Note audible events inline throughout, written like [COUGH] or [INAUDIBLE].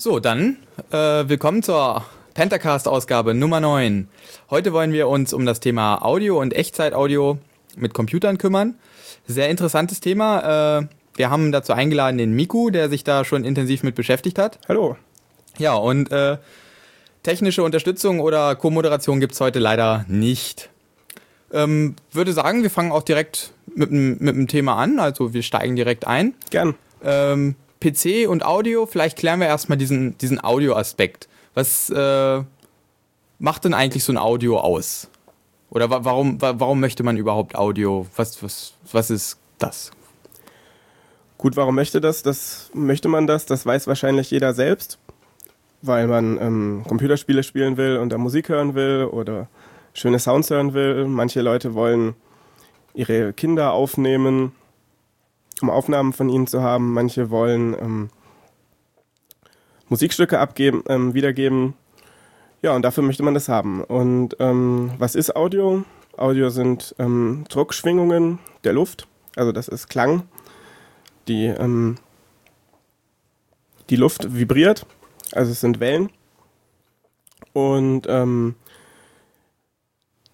So, dann äh, willkommen zur Pentacast-Ausgabe Nummer 9. Heute wollen wir uns um das Thema Audio und Echtzeitaudio mit Computern kümmern. Sehr interessantes Thema. Äh, wir haben dazu eingeladen den Miku, der sich da schon intensiv mit beschäftigt hat. Hallo. Ja, und äh, technische Unterstützung oder Co-Moderation gibt's heute leider nicht. Ähm, würde sagen, wir fangen auch direkt mit, mit dem Thema an, also wir steigen direkt ein. Gern. Ähm, PC und Audio, vielleicht klären wir erstmal diesen, diesen Audio-Aspekt. Was äh, macht denn eigentlich so ein Audio aus? Oder wa warum, wa warum möchte man überhaupt Audio? Was, was, was ist das? Gut, warum möchte das? Das möchte man das? Das weiß wahrscheinlich jeder selbst, weil man ähm, Computerspiele spielen will und da Musik hören will oder schöne Sounds hören will. Manche Leute wollen ihre Kinder aufnehmen, um Aufnahmen von ihnen zu haben. Manche wollen ähm, Musikstücke abgeben, ähm, wiedergeben. Ja, und dafür möchte man das haben. Und ähm, was ist Audio? Audio sind ähm, Druckschwingungen der Luft, also das ist Klang. Die, ähm, die Luft vibriert, also es sind Wellen. Und ähm,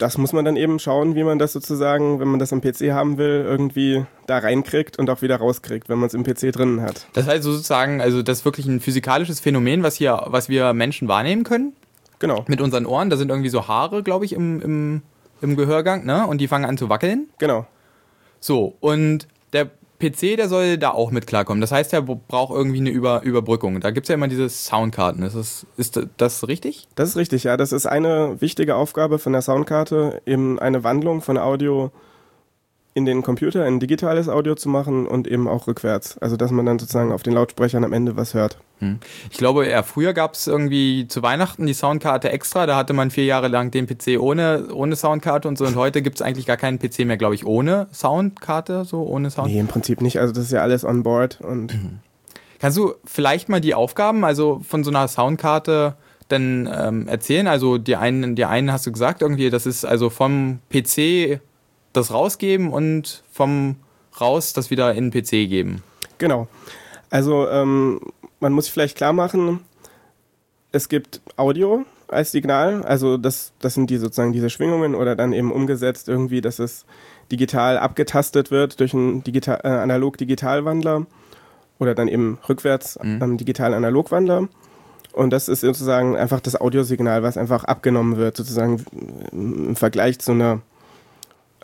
das muss man dann eben schauen, wie man das sozusagen, wenn man das am PC haben will, irgendwie da reinkriegt und auch wieder rauskriegt, wenn man es im PC drinnen hat. Das heißt sozusagen, also das ist wirklich ein physikalisches Phänomen, was hier, was wir Menschen wahrnehmen können. Genau. Mit unseren Ohren. Da sind irgendwie so Haare, glaube ich, im, im, im Gehörgang, ne? Und die fangen an zu wackeln. Genau. So, und PC, der soll da auch mit klarkommen. Das heißt, er braucht irgendwie eine Über Überbrückung. Da gibt es ja immer diese Soundkarten. Ist das, ist das richtig? Das ist richtig, ja. Das ist eine wichtige Aufgabe von der Soundkarte, eben eine Wandlung von Audio in den Computer, in digitales Audio zu machen und eben auch rückwärts. Also dass man dann sozusagen auf den Lautsprechern am Ende was hört. Hm. Ich glaube, ja, früher gab es irgendwie zu Weihnachten die Soundkarte extra. Da hatte man vier Jahre lang den PC ohne, ohne Soundkarte und so. Und heute gibt es eigentlich gar keinen PC mehr, glaube ich, ohne Soundkarte, so ohne Sound. Nee, im Prinzip nicht. Also das ist ja alles on board und. Mhm. Kannst du vielleicht mal die Aufgaben, also von so einer Soundkarte dann ähm, erzählen? Also die einen, die einen hast du gesagt, irgendwie, das ist also vom PC das rausgeben und vom raus das wieder in den PC geben. Genau. Also ähm, man muss sich vielleicht klar machen, es gibt Audio als Signal, also das, das sind die sozusagen diese Schwingungen oder dann eben umgesetzt irgendwie, dass es digital abgetastet wird durch einen digital, äh, Analog-Digital-Wandler oder dann eben rückwärts mhm. Digital-Analog-Wandler. Und das ist sozusagen einfach das Audiosignal, was einfach abgenommen wird, sozusagen im Vergleich zu einer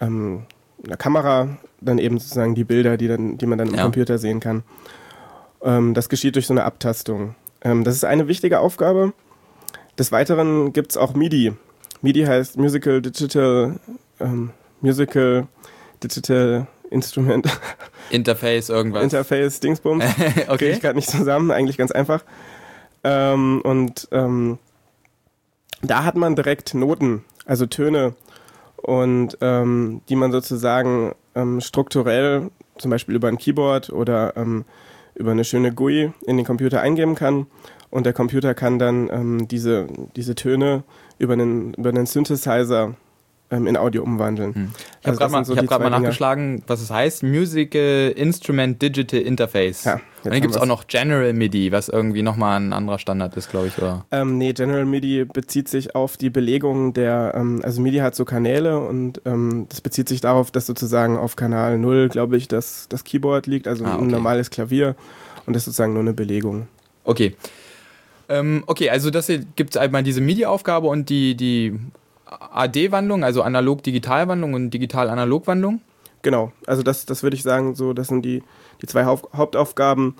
ähm, einer Kamera dann eben sozusagen die Bilder, die, dann, die man dann im ja. Computer sehen kann. Ähm, das geschieht durch so eine Abtastung. Ähm, das ist eine wichtige Aufgabe. Des Weiteren gibt es auch MIDI. MIDI heißt Musical Digital ähm, Musical Digital Instrument. [LAUGHS] Interface, irgendwas. Interface, Dingsbums. [LAUGHS] okay. Kriege ich gerade nicht zusammen, eigentlich ganz einfach. Ähm, und ähm, da hat man direkt Noten, also Töne und ähm, die man sozusagen ähm, strukturell, zum Beispiel über ein Keyboard oder ähm, über eine schöne GUI in den Computer eingeben kann. Und der Computer kann dann ähm, diese, diese Töne über einen, über einen Synthesizer ähm, in Audio umwandeln. Hm. Ich habe also gerade so hab mal nachgeschlagen, was es heißt. Musical Instrument Digital Interface. Ja, und dann gibt es auch noch General MIDI, was irgendwie nochmal ein anderer Standard ist, glaube ich, oder? Ähm, nee, General MIDI bezieht sich auf die Belegung der, ähm, also MIDI hat so Kanäle und ähm, das bezieht sich darauf, dass sozusagen auf Kanal 0, glaube ich, das, das Keyboard liegt, also ah, okay. ein normales Klavier und das ist sozusagen nur eine Belegung. Okay. Ähm, okay, also das gibt es einmal diese MIDI-Aufgabe und die, die AD-Wandlung, also Analog-Digital-Wandlung und Digital-Analog-Wandlung? Genau, also das, das würde ich sagen, so, das sind die, die zwei Haupt Hauptaufgaben.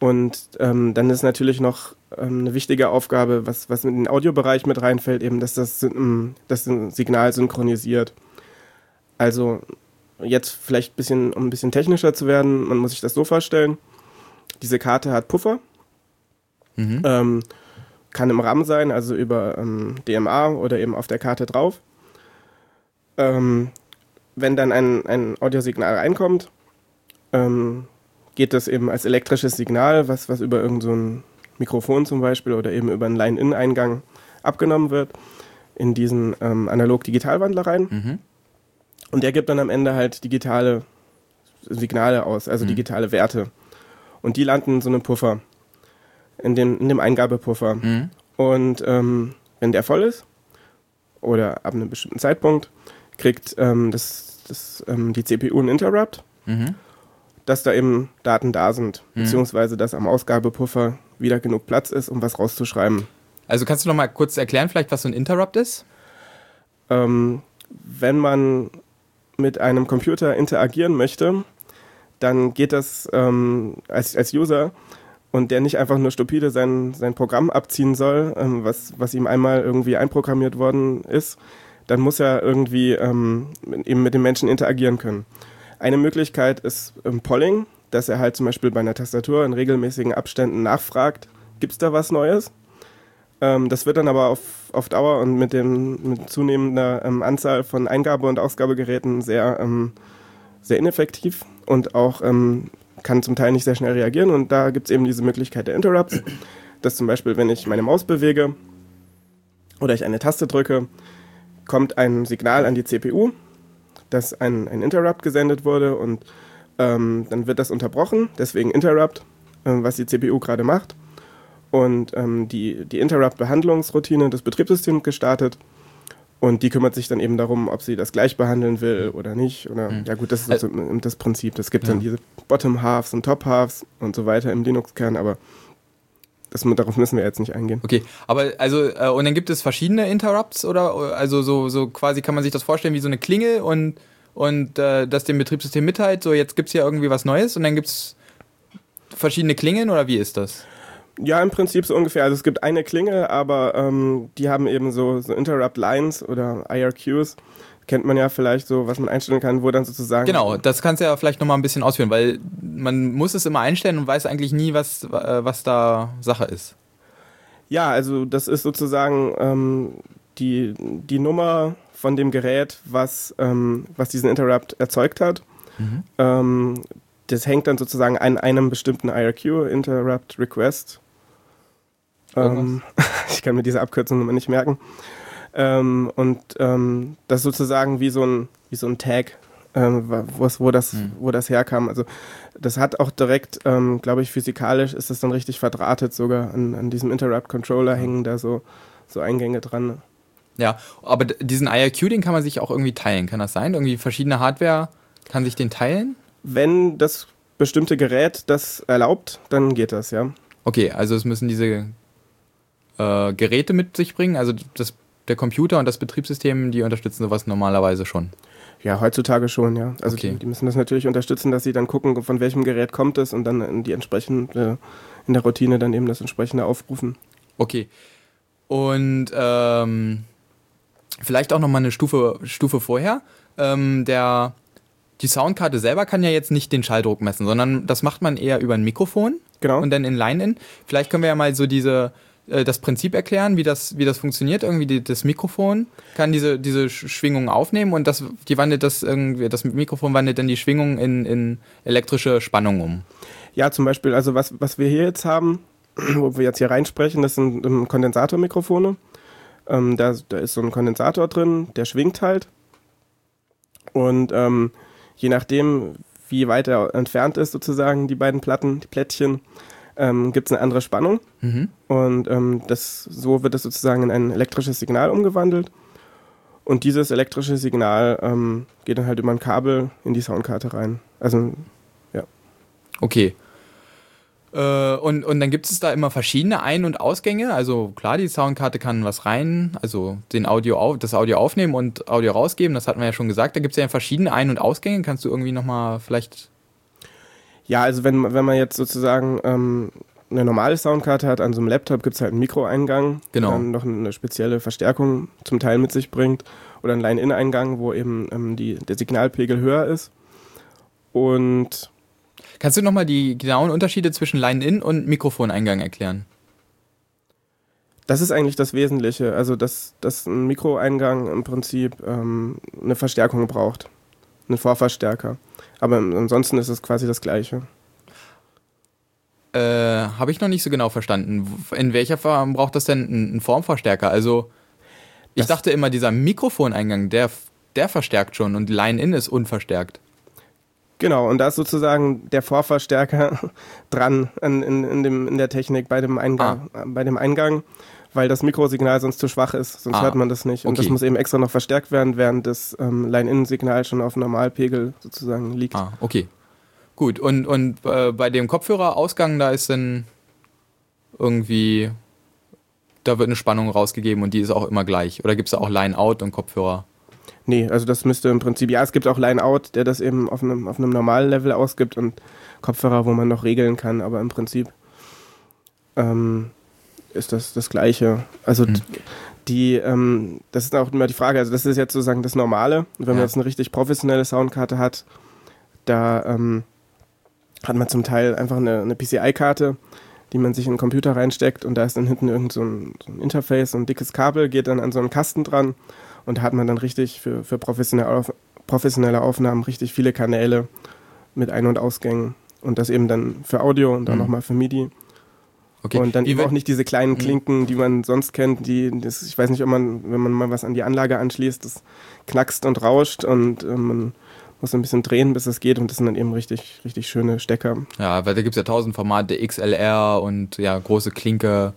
Und ähm, dann ist natürlich noch ähm, eine wichtige Aufgabe, was, was in den Audiobereich mit reinfällt, eben, dass das, ähm, das Signal synchronisiert. Also jetzt vielleicht ein bisschen, um ein bisschen technischer zu werden, man muss sich das so vorstellen. Diese Karte hat Puffer. Mhm. Ähm, kann im RAM sein, also über ähm, DMA oder eben auf der Karte drauf. Ähm, wenn dann ein, ein Audiosignal reinkommt, ähm, geht das eben als elektrisches Signal, was, was über irgendein so Mikrofon zum Beispiel oder eben über einen Line-In-Eingang abgenommen wird, in diesen ähm, Analog-Digital-Wandler rein. Mhm. Und der gibt dann am Ende halt digitale Signale aus, also mhm. digitale Werte. Und die landen in so einem Puffer. In dem, in dem Eingabepuffer. Mhm. Und ähm, wenn der voll ist, oder ab einem bestimmten Zeitpunkt, kriegt ähm, das, das, ähm, die CPU einen Interrupt, Mhm. dass da eben Daten da sind, Mhm. beziehungsweise dass am Ausgabepuffer wieder genug Platz ist, um was rauszuschreiben. Also kannst du noch mal kurz erklären, vielleicht, was so ein Interrupt ist? Ähm, wenn man mit einem Computer interagieren möchte, dann geht das ähm, als, als User und der nicht einfach nur stupide sein, sein Programm abziehen soll, ähm, was, was ihm einmal irgendwie einprogrammiert worden ist, dann muss er irgendwie ähm, eben mit den Menschen interagieren können. Eine Möglichkeit ist ähm, Polling, dass er halt zum Beispiel bei einer Tastatur in regelmäßigen Abständen nachfragt, gibt es da was Neues? Ähm, das wird dann aber auf, auf Dauer und mit, dem, mit zunehmender ähm, Anzahl von Eingabe- und Ausgabegeräten sehr, ähm, sehr ineffektiv und auch kann zum Teil nicht sehr schnell reagieren. Und da gibt es eben diese Möglichkeit der Interrupts, dass zum Beispiel, wenn ich meine Maus bewege oder ich eine Taste drücke, kommt ein Signal an die CPU, dass ein, ein Interrupt gesendet wurde und ähm, dann wird das unterbrochen, deswegen Interrupt, ähm, was die CPU gerade macht. Und ähm, die, die Interrupt-Behandlungsroutine des Betriebssystems gestartet. Und die kümmert sich dann eben darum, ob sie das gleich behandeln will oder nicht. Oder Mhm. ja gut, das ist Also- so das Prinzip. Es gibt Ja. dann diese Bottom-Halves und Top-Halves und so weiter im Linux-Kern, aber das, darauf müssen wir jetzt nicht eingehen. Okay, aber also äh, und dann gibt es verschiedene Interrupts oder also so so quasi kann man sich das vorstellen wie so eine Klingel und und äh, das dem Betriebssystem mitteilt, so jetzt gibt's hier irgendwie was Neues und dann gibt's verschiedene Klingeln oder wie ist das? Ja, im Prinzip so ungefähr. Also es gibt eine Klingel, aber ähm, die haben eben so, so Interrupt-Lines oder IRQs. Kennt man ja vielleicht so, was man einstellen kann, wo dann sozusagen... Genau, das kannst du ja vielleicht noch mal ein bisschen ausführen, weil man muss es immer einstellen und weiß eigentlich nie, was äh, was da Sache ist. Ja, also das ist sozusagen ähm, die, die Nummer von dem Gerät, was, ähm, was diesen Interrupt erzeugt hat. Ähm, das hängt dann sozusagen an einem bestimmten IRQ, Interrupt Request. Ähm, [LAUGHS] ich kann mir diese Abkürzung immer nicht merken. Ähm, und ähm, das ist sozusagen wie so ein, wie so ein Tag, ähm, wo, wo, das, Hm. wo das herkam. Also das hat auch direkt, ähm, glaube ich, physikalisch ist das dann richtig verdrahtet sogar. An, an diesem Interrupt-Controller hängen da so, so Eingänge dran. Ja, aber diesen IRQ, den kann man sich auch irgendwie teilen, kann das sein? Irgendwie verschiedene Hardware kann sich den teilen? Wenn das bestimmte Gerät das erlaubt, dann geht das, ja. Okay, also es müssen diese äh, Geräte mit sich bringen, also das, der Computer und das Betriebssystem, die unterstützen sowas normalerweise schon. Ja, heutzutage schon, ja. Also Okay. die, die müssen das natürlich unterstützen, dass sie dann gucken, von welchem Gerät kommt es und dann in die entsprechende, in der Routine dann eben das entsprechende aufrufen. Okay. Und ähm, vielleicht auch nochmal eine Stufe, Stufe vorher. Ähm, der, die Soundkarte selber kann ja jetzt nicht den Schalldruck messen, sondern das macht man eher über ein Mikrofon Genau. und dann in Line-In. Vielleicht können wir ja mal so diese äh, das Prinzip erklären, wie das, wie das funktioniert. Irgendwie die, das Mikrofon kann diese, diese Sch- Schwingungen aufnehmen und das, die wandelt das irgendwie, das Mikrofon wandelt dann die Schwingung in, in elektrische Spannung um. Ja, zum Beispiel, also was, was wir hier jetzt haben, [CLEARS THROAT] wo wir jetzt hier reinsprechen, das sind ähm, Kondensatormikrofone. Ähm, da, da ist so ein Kondensator drin, der schwingt halt. Und ähm, je nachdem, wie weit er entfernt ist, sozusagen, die beiden Platten, die Plättchen, ähm, gibt es eine andere Spannung. Mhm. Und ähm, das, so wird es sozusagen in ein elektrisches Signal umgewandelt. Und dieses elektrische Signal ähm, geht dann halt über ein Kabel in die Soundkarte rein. Also Okay. Äh, und, und dann gibt es da immer verschiedene Ein- und Ausgänge. Also klar, die Soundkarte kann was rein, also den Audio auf, das Audio aufnehmen und Audio rausgeben, das hatten wir ja schon gesagt. Da gibt es ja verschiedene Ein- und Ausgänge. Kannst du irgendwie nochmal vielleicht. Ja, also wenn, wenn man jetzt sozusagen ähm, eine normale Soundkarte hat, an so einem Laptop gibt es halt einen Mikroeingang, Genau. der dann noch eine spezielle Verstärkung zum Teil mit sich bringt. Oder einen Line-In-Eingang, wo eben ähm, die, der Signalpegel höher ist. Und Kannst du nochmal die genauen Unterschiede zwischen Line-In und Mikrofoneingang erklären? das ist eigentlich das Wesentliche. Also, dass, dass ein Mikroeingang im Prinzip ähm, eine Verstärkung braucht. Einen Vorverstärker. Aber ansonsten ist es quasi das Gleiche. Äh, Habe ich noch nicht so genau verstanden. In welcher Form braucht das denn einen einen Formverstärker? Also, ich Das- dachte immer, dieser Mikrofoneingang, der, der verstärkt schon und Line-In ist unverstärkt. Genau, und da ist sozusagen der Vorverstärker [LAUGHS] dran in, in, in, dem, in der Technik bei dem Eingang, ah. bei dem Eingang weil das Mikrosignal sonst zu schwach ist, sonst ah, hört man das nicht. Und okay. das muss eben extra noch verstärkt werden, während das ähm, Line-In-Signal schon auf Normalpegel sozusagen liegt. Ah, okay. Gut, und, und äh, bei dem Kopfhörerausgang, da ist dann irgendwie, da wird eine Spannung rausgegeben und die ist auch immer gleich. Oder gibt es da auch Line-Out und Kopfhörer? Nee, also das müsste im Prinzip, ja, es gibt auch Line-Out, der das eben auf einem, auf einem normalen Level ausgibt und Kopfhörer, wo man noch regeln kann, aber im Prinzip ähm, ist das das Gleiche. Also mhm. die, ähm, das ist auch immer die Frage, also das ist jetzt sozusagen das Normale. Wenn ja. man jetzt eine richtig professionelle Soundkarte hat, da ähm, hat man zum Teil einfach eine, eine PCI-Karte, die man sich in den Computer reinsteckt und da ist dann hinten irgend so ein, so ein Interface, so ein dickes Kabel, geht dann an so einen Kasten dran und da hat man dann richtig für, für professionelle, Auf, professionelle Aufnahmen richtig viele Kanäle mit Ein- und Ausgängen und das eben dann für Audio und dann mhm. nochmal für MIDI. Okay. Und dann eben auch nicht diese kleinen mhm. Klinken, die man sonst kennt, die, das, ich weiß nicht, ob man, wenn man mal was an die Anlage anschließt, das knackst und rauscht und äh, man muss ein bisschen drehen, bis es geht und das sind dann eben richtig, richtig schöne Stecker. Ja, weil da gibt es ja tausend Formate, XLR und ja, große Klinke.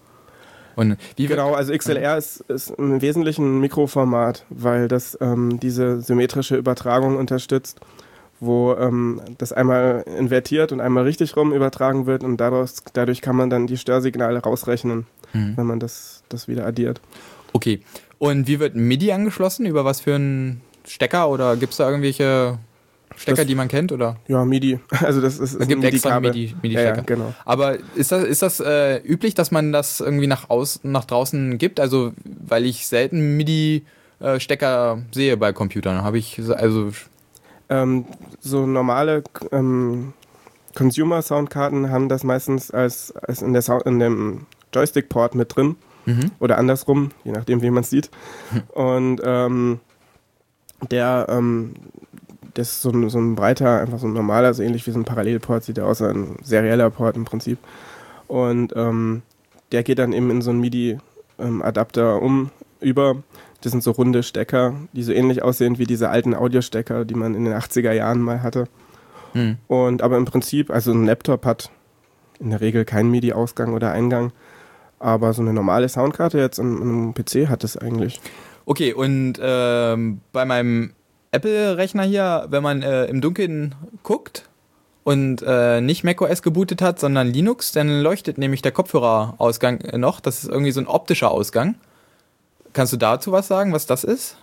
Und wie genau, also XLR ist, ist im Wesentlichen ein Mikroformat, weil das ähm, diese symmetrische Übertragung unterstützt wo ähm, das einmal invertiert und einmal richtig rum übertragen wird und daraus, dadurch kann man dann die Störsignale rausrechnen, mhm. wenn man das, das wieder addiert. Okay. Und wie wird MIDI angeschlossen? Über was für einen Stecker oder gibt es da irgendwelche Stecker, das, die man kennt, oder? Ja, MIDI. [LAUGHS] Also das ist, es gibt MIDI extra MIDI, MIDI ja, ja, genau. Aber ist das, ist das äh, üblich, dass man das irgendwie nach, aus, nach draußen gibt? Also, weil ich selten MIDI-Stecker äh, sehe bei Computern. Habe ich, also ähm, so normale ähm, Consumer-Soundkarten haben das meistens als, als in, der Sound, in dem Joystick-Port mit drin. Mhm. Oder andersrum, je nachdem, wie man es sieht. [LAUGHS] Und ähm, der, ähm, das ist so ein, so ein breiter, einfach so ein normaler, so ähnlich wie so ein Parallelport, sieht er aus, ein serieller Port im Prinzip. Und ähm, der geht dann eben in so einen MIDI-Adapter um, über das sind so runde Stecker, die so ähnlich aussehen wie diese alten Audiostecker, die man in den 80er Jahren mal hatte. Hm. Und aber im Prinzip, also ein Laptop hat in der Regel keinen MIDI-Ausgang oder Eingang. Aber so eine normale Soundkarte jetzt an einem PC hat es eigentlich. Okay, und ähm, bei meinem Apple-Rechner hier, wenn man äh, im Dunkeln guckt und äh, nicht macOS gebootet hat, sondern Linux, dann leuchtet nämlich der Kopfhörerausgang noch. Das ist irgendwie so ein optischer Ausgang. Kannst du dazu was sagen, was das ist?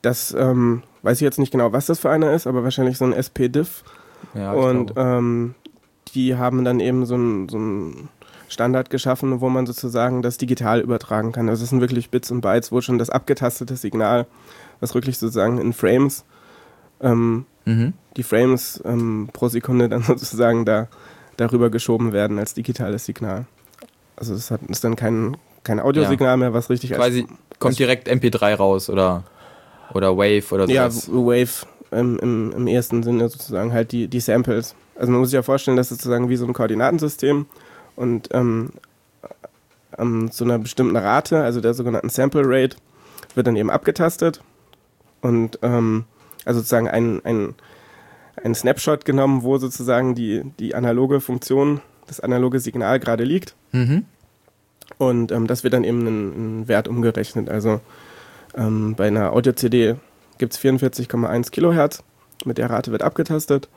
Das ähm, weiß ich jetzt nicht genau, was das für einer ist, aber wahrscheinlich so ein SP-Diff. Ja, und ähm, die haben dann eben so ein, so Standard geschaffen, wo man sozusagen das digital übertragen kann. Also es sind wirklich Bits und Bytes, wo schon das abgetastete Signal, was wirklich sozusagen in Frames, ähm, mhm. die Frames ähm, pro Sekunde dann [LAUGHS] sozusagen da darüber geschoben werden als digitales Signal. Also es hat, ist dann kein, kein Audiosignal ja. mehr, was richtig Quasi kommt direkt MP3 raus oder, oder Wave oder so. Ja, Wave im, im, im ersten Sinne sozusagen halt die, die Samples. Also man muss sich ja vorstellen, das ist sozusagen wie so ein Koordinatensystem und ähm, an so einer bestimmten Rate, also der sogenannten Sample Rate, wird dann eben abgetastet und ähm, also sozusagen ein, ein, ein Snapshot genommen, wo sozusagen die, die analoge Funktion, das analoge Signal gerade liegt. Mhm. Und ähm, das wird dann eben in, in Wert umgerechnet. Also ähm, bei einer Audio-CD gibt es 44,1 Kilohertz. Mit der Rate wird abgetastet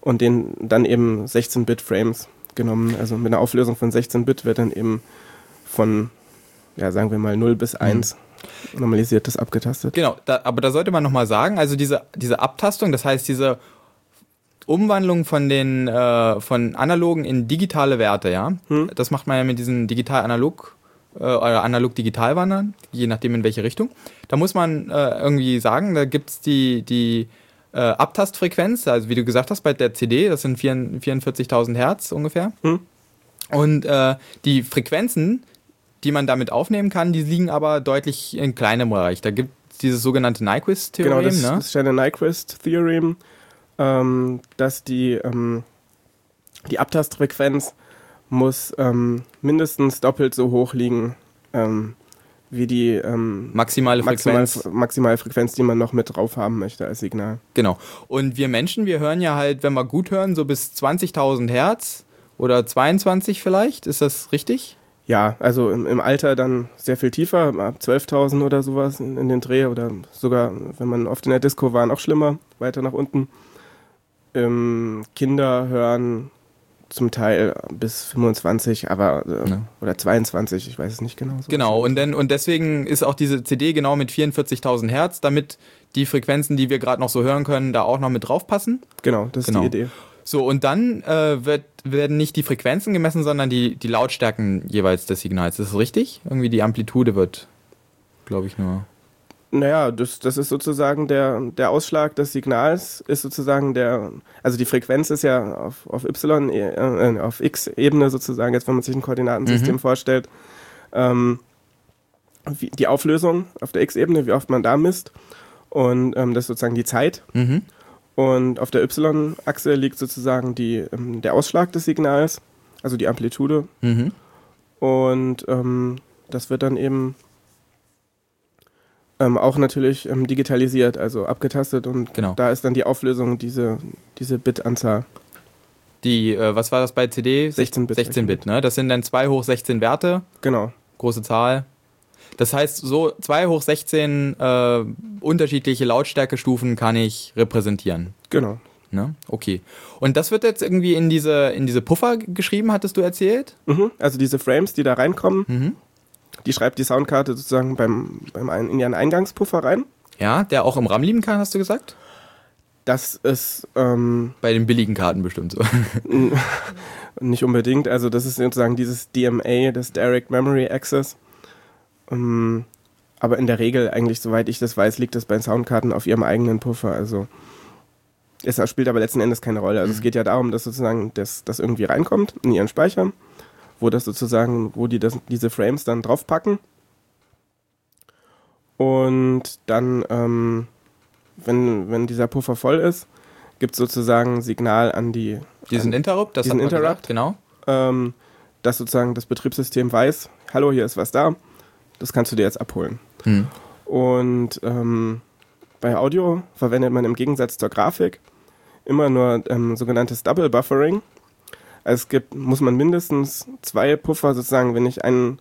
und den dann eben 16-Bit-Frames genommen. Also mit einer Auflösung von 16 Bit wird dann eben von, ja, sagen wir mal 0 bis 1 mhm. normalisiert das abgetastet. Genau, da, aber da sollte man nochmal sagen, also diese, diese Abtastung, das heißt diese Umwandlung von den äh, von analogen in digitale Werte, ja. Hm. Das macht man ja mit diesen digital-analog äh, oder analog-digital-Wandern, je nachdem in welche Richtung. Da muss man äh, irgendwie sagen, da gibt es die, die äh, Abtastfrequenz, also wie du gesagt hast, bei der CD, das sind 44.000 Hertz ungefähr. Hm. Und äh, die Frequenzen, die man damit aufnehmen kann, die liegen aber deutlich in kleinem Bereich. Da gibt es dieses sogenannte Nyquist-Theorem. Genau, das, ne? das ist ja eine Nyquist-Theorem ähm, dass die, ähm, die Abtastfrequenz muss ähm, mindestens doppelt so hoch liegen ähm, wie die ähm, Maximale maximal, Frequenz. maximale Frequenz, die man noch mit drauf haben möchte als Signal. Genau. Und wir Menschen, wir hören ja halt, wenn wir gut hören, so bis 20.000 Hertz oder 22 vielleicht. Ist das richtig? Ja, also im, im Alter dann sehr viel tiefer, ab 12.000 oder sowas in, in den Dreh oder sogar, wenn man oft in der Disco war, noch schlimmer, weiter nach unten. Ähm, Kinder hören zum Teil bis 25, aber äh, Ja. oder 22, ich weiß es nicht genau. So Genau. Und, dann, und deswegen ist auch diese CD genau mit 44.000 Hertz, damit die Frequenzen, die wir gerade noch so hören können, da auch noch mit draufpassen. Genau, das ist Genau. die Idee. So, und dann äh, wird, werden nicht die Frequenzen gemessen, sondern die, die Lautstärken jeweils des Signals. Ist das richtig? Irgendwie die Amplitude wird, glaube ich, nur. Naja, das, das ist sozusagen der, der Ausschlag des Signals, ist sozusagen der, also die Frequenz ist ja auf, auf Y, äh, äh, auf X-Ebene sozusagen, jetzt wenn man sich ein Koordinatensystem Mhm. vorstellt, ähm, wie, die Auflösung auf der X-Ebene, wie oft man da misst und ähm, das ist sozusagen die Zeit Mhm. und auf der Y-Achse liegt sozusagen die, ähm, der Ausschlag des Signals, also die Amplitude Mhm. und ähm, das wird dann eben ähm, auch natürlich ähm, digitalisiert, also abgetastet und Genau. da ist dann die Auflösung diese, diese Bit-Anzahl. Die, äh, was war das bei CD? 16 Bit. 16 Bit, ne? Das sind dann 2 hoch 16 Werte, Genau. große Zahl. Das heißt, so 2 hoch 16 äh, unterschiedliche Lautstärkestufen kann ich repräsentieren. Genau. Ne? Okay. Und das wird jetzt irgendwie in diese, in diese Puffer geschrieben, hattest du erzählt? Mhm. Also diese Frames, die da reinkommen, Mhm. Die schreibt die Soundkarte sozusagen beim, beim ein, in ihren Eingangspuffer rein. Ja, der auch im RAM liegen kann, hast du gesagt? Das ist ähm, Bei den billigen Karten bestimmt so. [LAUGHS] nicht unbedingt, also das ist sozusagen dieses DMA, das Direct Memory Access. Ähm, aber in der Regel eigentlich, soweit ich das weiß, liegt das bei Soundkarten auf ihrem eigenen Puffer. Also es spielt aber letzten Endes keine Rolle. Also es geht ja darum, dass sozusagen das, das irgendwie reinkommt in ihren Speicher, wo das sozusagen, wo die das, diese Frames dann draufpacken. Und dann, ähm, wenn, wenn dieser Puffer voll ist, gibt es sozusagen Signal an die Diesen Interrupt, das Diesen Interrupt? gesagt, genau. ähm, dass sozusagen das Betriebssystem weiß, hallo, hier ist was da, das kannst du dir jetzt abholen. Hm. Und ähm, bei Audio verwendet man im Gegensatz zur Grafik immer nur ähm, sogenanntes Double Buffering. Also es gibt, muss man mindestens zwei Puffer sozusagen, wenn ich einen,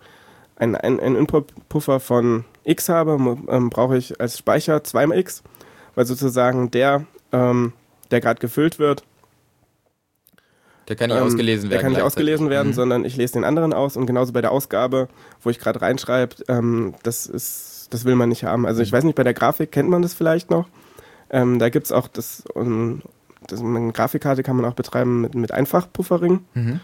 einen, einen, einen Input-Puffer von X habe, ähm, brauche ich als Speicher 2x, weil sozusagen der, ähm, der gerade gefüllt wird, Der kann nicht ähm, ausgelesen werden. Der kann nicht ausgelesen werden, Mhm. sondern ich lese den anderen aus und genauso bei der Ausgabe, wo ich gerade reinschreibe, ähm, das ist, das will man nicht haben. Also ich weiß nicht, bei der Grafik kennt man das vielleicht noch. Ähm, da gibt es auch das, um, das, eine Grafikkarte kann man auch betreiben mit, mit Einfachpuffering. Mhm.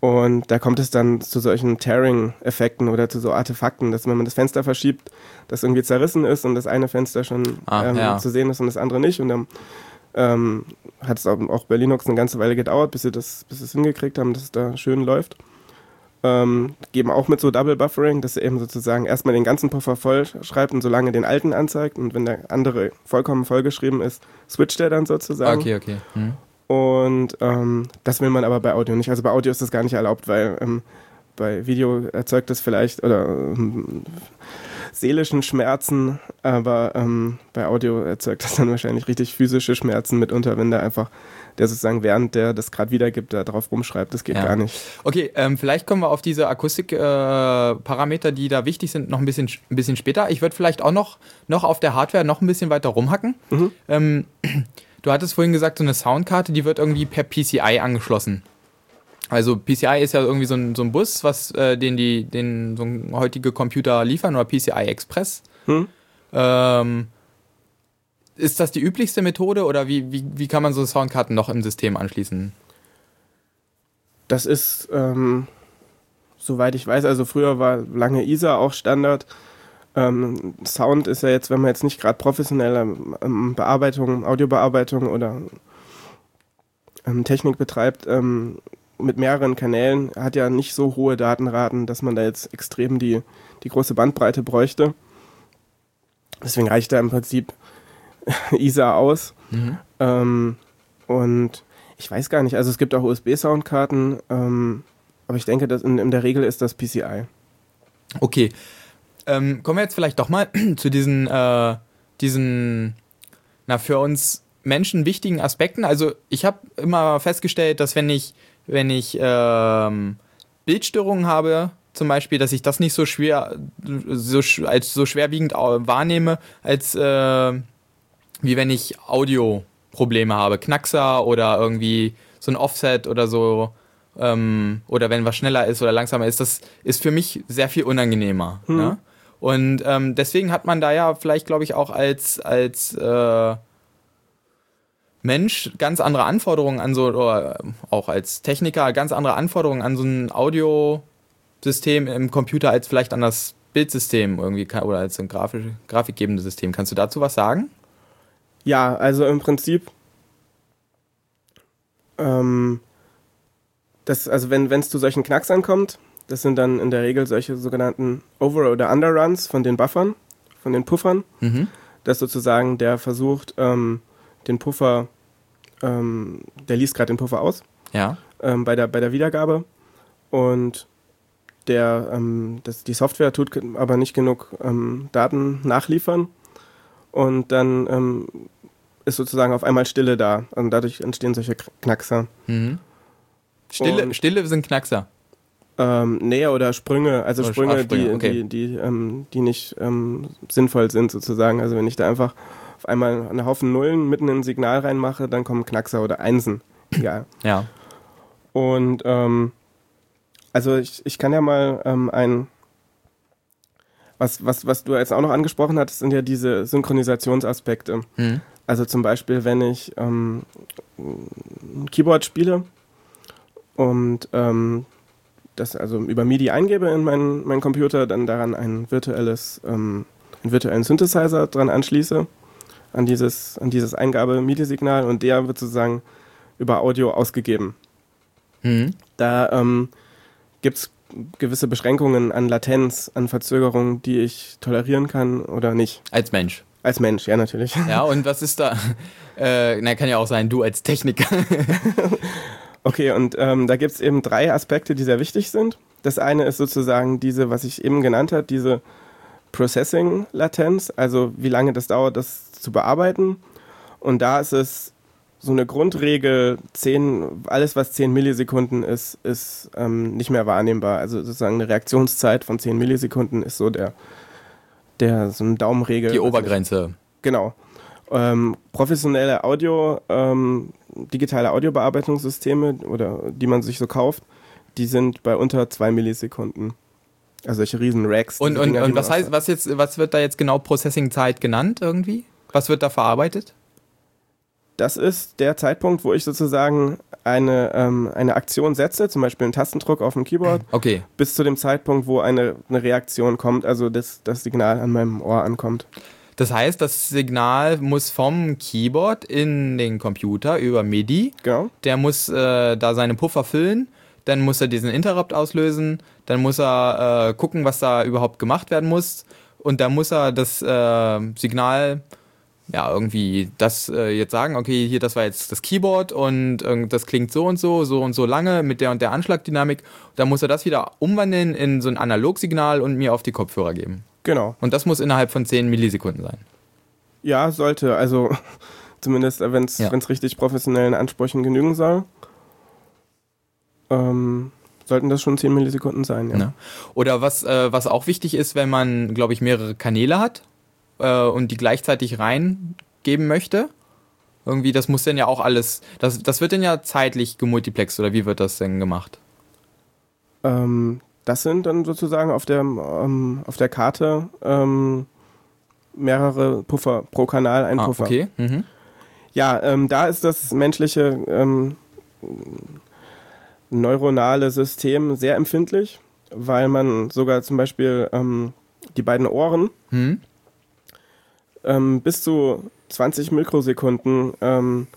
Und da kommt es dann zu solchen Tearing-Effekten oder zu so Artefakten, dass wenn man das Fenster verschiebt, das irgendwie zerrissen ist und das eine Fenster schon Ah, ähm, ja. zu sehen ist und das andere nicht. Und dann ähm, hat es auch, bei Linux eine ganze Weile gedauert, bis sie das, bis sie es hingekriegt haben, dass es da schön läuft. Ähm, geben auch mit so Double Buffering, dass er eben sozusagen erstmal den ganzen Puffer voll schreibt und solange den alten anzeigt und wenn der andere vollkommen vollgeschrieben ist, switcht er dann sozusagen. Okay, okay. Mhm. Und ähm, das will man aber bei Audio nicht. Also bei Audio ist das gar nicht erlaubt, weil ähm, bei Video erzeugt das vielleicht oder ähm, seelischen Schmerzen, aber ähm, bei Audio erzeugt das dann wahrscheinlich richtig physische Schmerzen mitunter, wenn da einfach der sozusagen während der das gerade wiedergibt, da drauf rumschreibt. Das geht Ja. gar nicht. Okay, ähm, vielleicht kommen wir auf diese Akustikparameter, äh, die da wichtig sind, noch ein bisschen, ein bisschen später. Ich würde vielleicht auch noch, noch auf der Hardware noch ein bisschen weiter rumhacken. Mhm. Ähm, du hattest vorhin gesagt, so eine Soundkarte, die wird irgendwie per PCI angeschlossen. Also PCI ist ja irgendwie so ein, so ein Bus, was äh, den die den so ein heutige Computer liefern oder PCI Express. Hm? Ähm, ist das die üblichste Methode oder wie, wie, wie kann man so Soundkarten noch im System anschließen? Das ist, ähm, soweit ich weiß, also früher war lange ISA auch Standard. Ähm, Sound ist ja jetzt, wenn man jetzt nicht gerade professionelle ähm, Bearbeitung, Audiobearbeitung oder ähm, Technik betreibt, ähm, mit mehreren Kanälen, hat ja nicht so hohe Datenraten, dass man da jetzt extrem die, die große Bandbreite bräuchte. Deswegen reicht da im Prinzip [LAUGHS] ISA aus. Mhm. Ähm, und ich weiß gar nicht, also es gibt auch USB-Soundkarten, ähm, aber ich denke, dass in, in der Regel ist das PCI. Okay. Ähm, kommen wir jetzt vielleicht doch mal [CLEARS THROAT] zu diesen, äh, diesen, na, für uns Menschen wichtigen Aspekten. Also ich habe immer festgestellt, dass wenn ich, wenn ich ähm, Bildstörungen habe, zum Beispiel, dass ich das nicht so schwer, so, als so schwerwiegend wahrnehme, als äh, wie wenn ich Audio-Probleme habe, Knackser oder irgendwie so ein Offset oder so, ähm, oder wenn was schneller ist oder langsamer ist, das ist für mich sehr viel unangenehmer. Hm. Ne? Und ähm, deswegen hat man da ja vielleicht, glaube ich, auch als, als äh, Mensch ganz andere Anforderungen an so, oder auch als Techniker ganz andere Anforderungen an so ein Audiosystem im Computer als vielleicht an das Bildsystem irgendwie oder als ein grafisch, grafikgebendes System. Kannst du dazu was sagen? Ja, also im Prinzip, ähm, das, also wenn es zu solchen Knacksern kommt, das sind dann in der Regel solche sogenannten Over- oder Underruns von den Buffern, von den Puffern. Mhm. Das sozusagen der versucht, ähm, den Puffer, ähm, der liest gerade den Puffer aus. Ja. Ähm, bei, der, bei der Wiedergabe. Und der, ähm, das, die Software tut aber nicht genug ähm, Daten nachliefern. Und dann ähm, ist sozusagen auf einmal Stille da. Und dadurch entstehen solche Knackser. Mhm. Stille, Stille sind Knackser. Ähm, Nähe oder Sprünge, also oder Sprünge, Sprünge, die, okay. die, die, ähm, die nicht ähm, sinnvoll sind sozusagen. Also wenn ich da einfach auf einmal einen Haufen Nullen mitten in ein Signal reinmache, dann kommen Knackser oder Einsen. [CLEARS THROAT] Ja. ja. Und ähm, also ich, ich kann ja mal ähm, ein was, was, was du jetzt auch noch angesprochen hattest, sind ja diese Synchronisationsaspekte. Mhm. Also zum Beispiel, wenn ich ähm, ein Keyboard spiele und ähm, das also über MIDI eingebe in meinen, meinen Computer, dann daran ein virtuelles, ähm, einen virtuellen Synthesizer dran anschließe, an dieses, an dieses Eingabe-MIDI-Signal und der wird sozusagen über Audio ausgegeben. Mhm. Da ähm, gibt es gewisse Beschränkungen an Latenz, an Verzögerung, die ich tolerieren kann oder nicht. Als Mensch. Als Mensch, ja, natürlich. Ja, [LAUGHS] und was ist da? Äh, na, kann ja auch sein, du als Techniker. [LAUGHS] okay, und ähm, da gibt es eben drei Aspekte, die sehr wichtig sind. Das eine ist sozusagen diese, was ich eben genannt habe, diese Processing-Latenz, also wie lange das dauert, das zu bearbeiten. Und da ist es so eine Grundregel, 10, alles was 10 Millisekunden ist, ist ähm, nicht mehr wahrnehmbar. Also sozusagen eine Reaktionszeit von 10 Millisekunden ist so der, der so eine Daumenregel. Die Obergrenze. Genau. Ähm, professionelle Audio, ähm, digitale Audiobearbeitungssysteme oder die man sich so kauft, die sind bei unter 2 Millisekunden. Also solche riesen Racks. Und, und, Dinger, und was heißt, was jetzt, was wird da jetzt genau Processing-Zeit genannt irgendwie? Was wird da verarbeitet? Das ist der Zeitpunkt, wo ich sozusagen eine, ähm, eine Aktion setze, zum Beispiel einen Tastendruck auf dem Keyboard, okay. bis zu dem Zeitpunkt, wo eine, eine Reaktion kommt, also das, das Signal an meinem Ohr ankommt. Das heißt, das Signal muss vom Keyboard in den Computer über MIDI. Genau. Der muss äh, da seine Puffer füllen, dann muss er diesen Interrupt auslösen, dann muss er äh, gucken, was da überhaupt gemacht werden muss und dann muss er das äh, Signal ja, irgendwie das äh, jetzt sagen, okay, hier, das war jetzt das Keyboard und äh, das klingt so und so, so und so lange mit der und der Anschlagdynamik. Dann muss er das wieder umwandeln in so ein Analogsignal und mir auf die Kopfhörer geben. Genau. Und das muss innerhalb von 10 Millisekunden sein. Ja, sollte. Also [LAUGHS] zumindest, wenn es ja. richtig professionellen Ansprüchen genügen soll. Ähm, sollten das schon 10 Millisekunden sein, ja. ja. Oder was, äh, was auch wichtig ist, wenn man, glaube ich, mehrere Kanäle hat äh, und die gleichzeitig reingeben möchte. Irgendwie, das muss denn ja auch alles, das, das wird denn ja zeitlich gemultiplext oder wie wird das denn gemacht? Ähm, das sind dann sozusagen auf der, ähm, auf der Karte ähm, mehrere Puffer pro Kanal, ein ah, Puffer. Okay. Mhm. Ja, ähm, da ist das menschliche ähm, neuronale System sehr empfindlich, weil man sogar zum Beispiel ähm, die beiden Ohren mhm ähm, bis zu 20 Mikrosekunden ähm,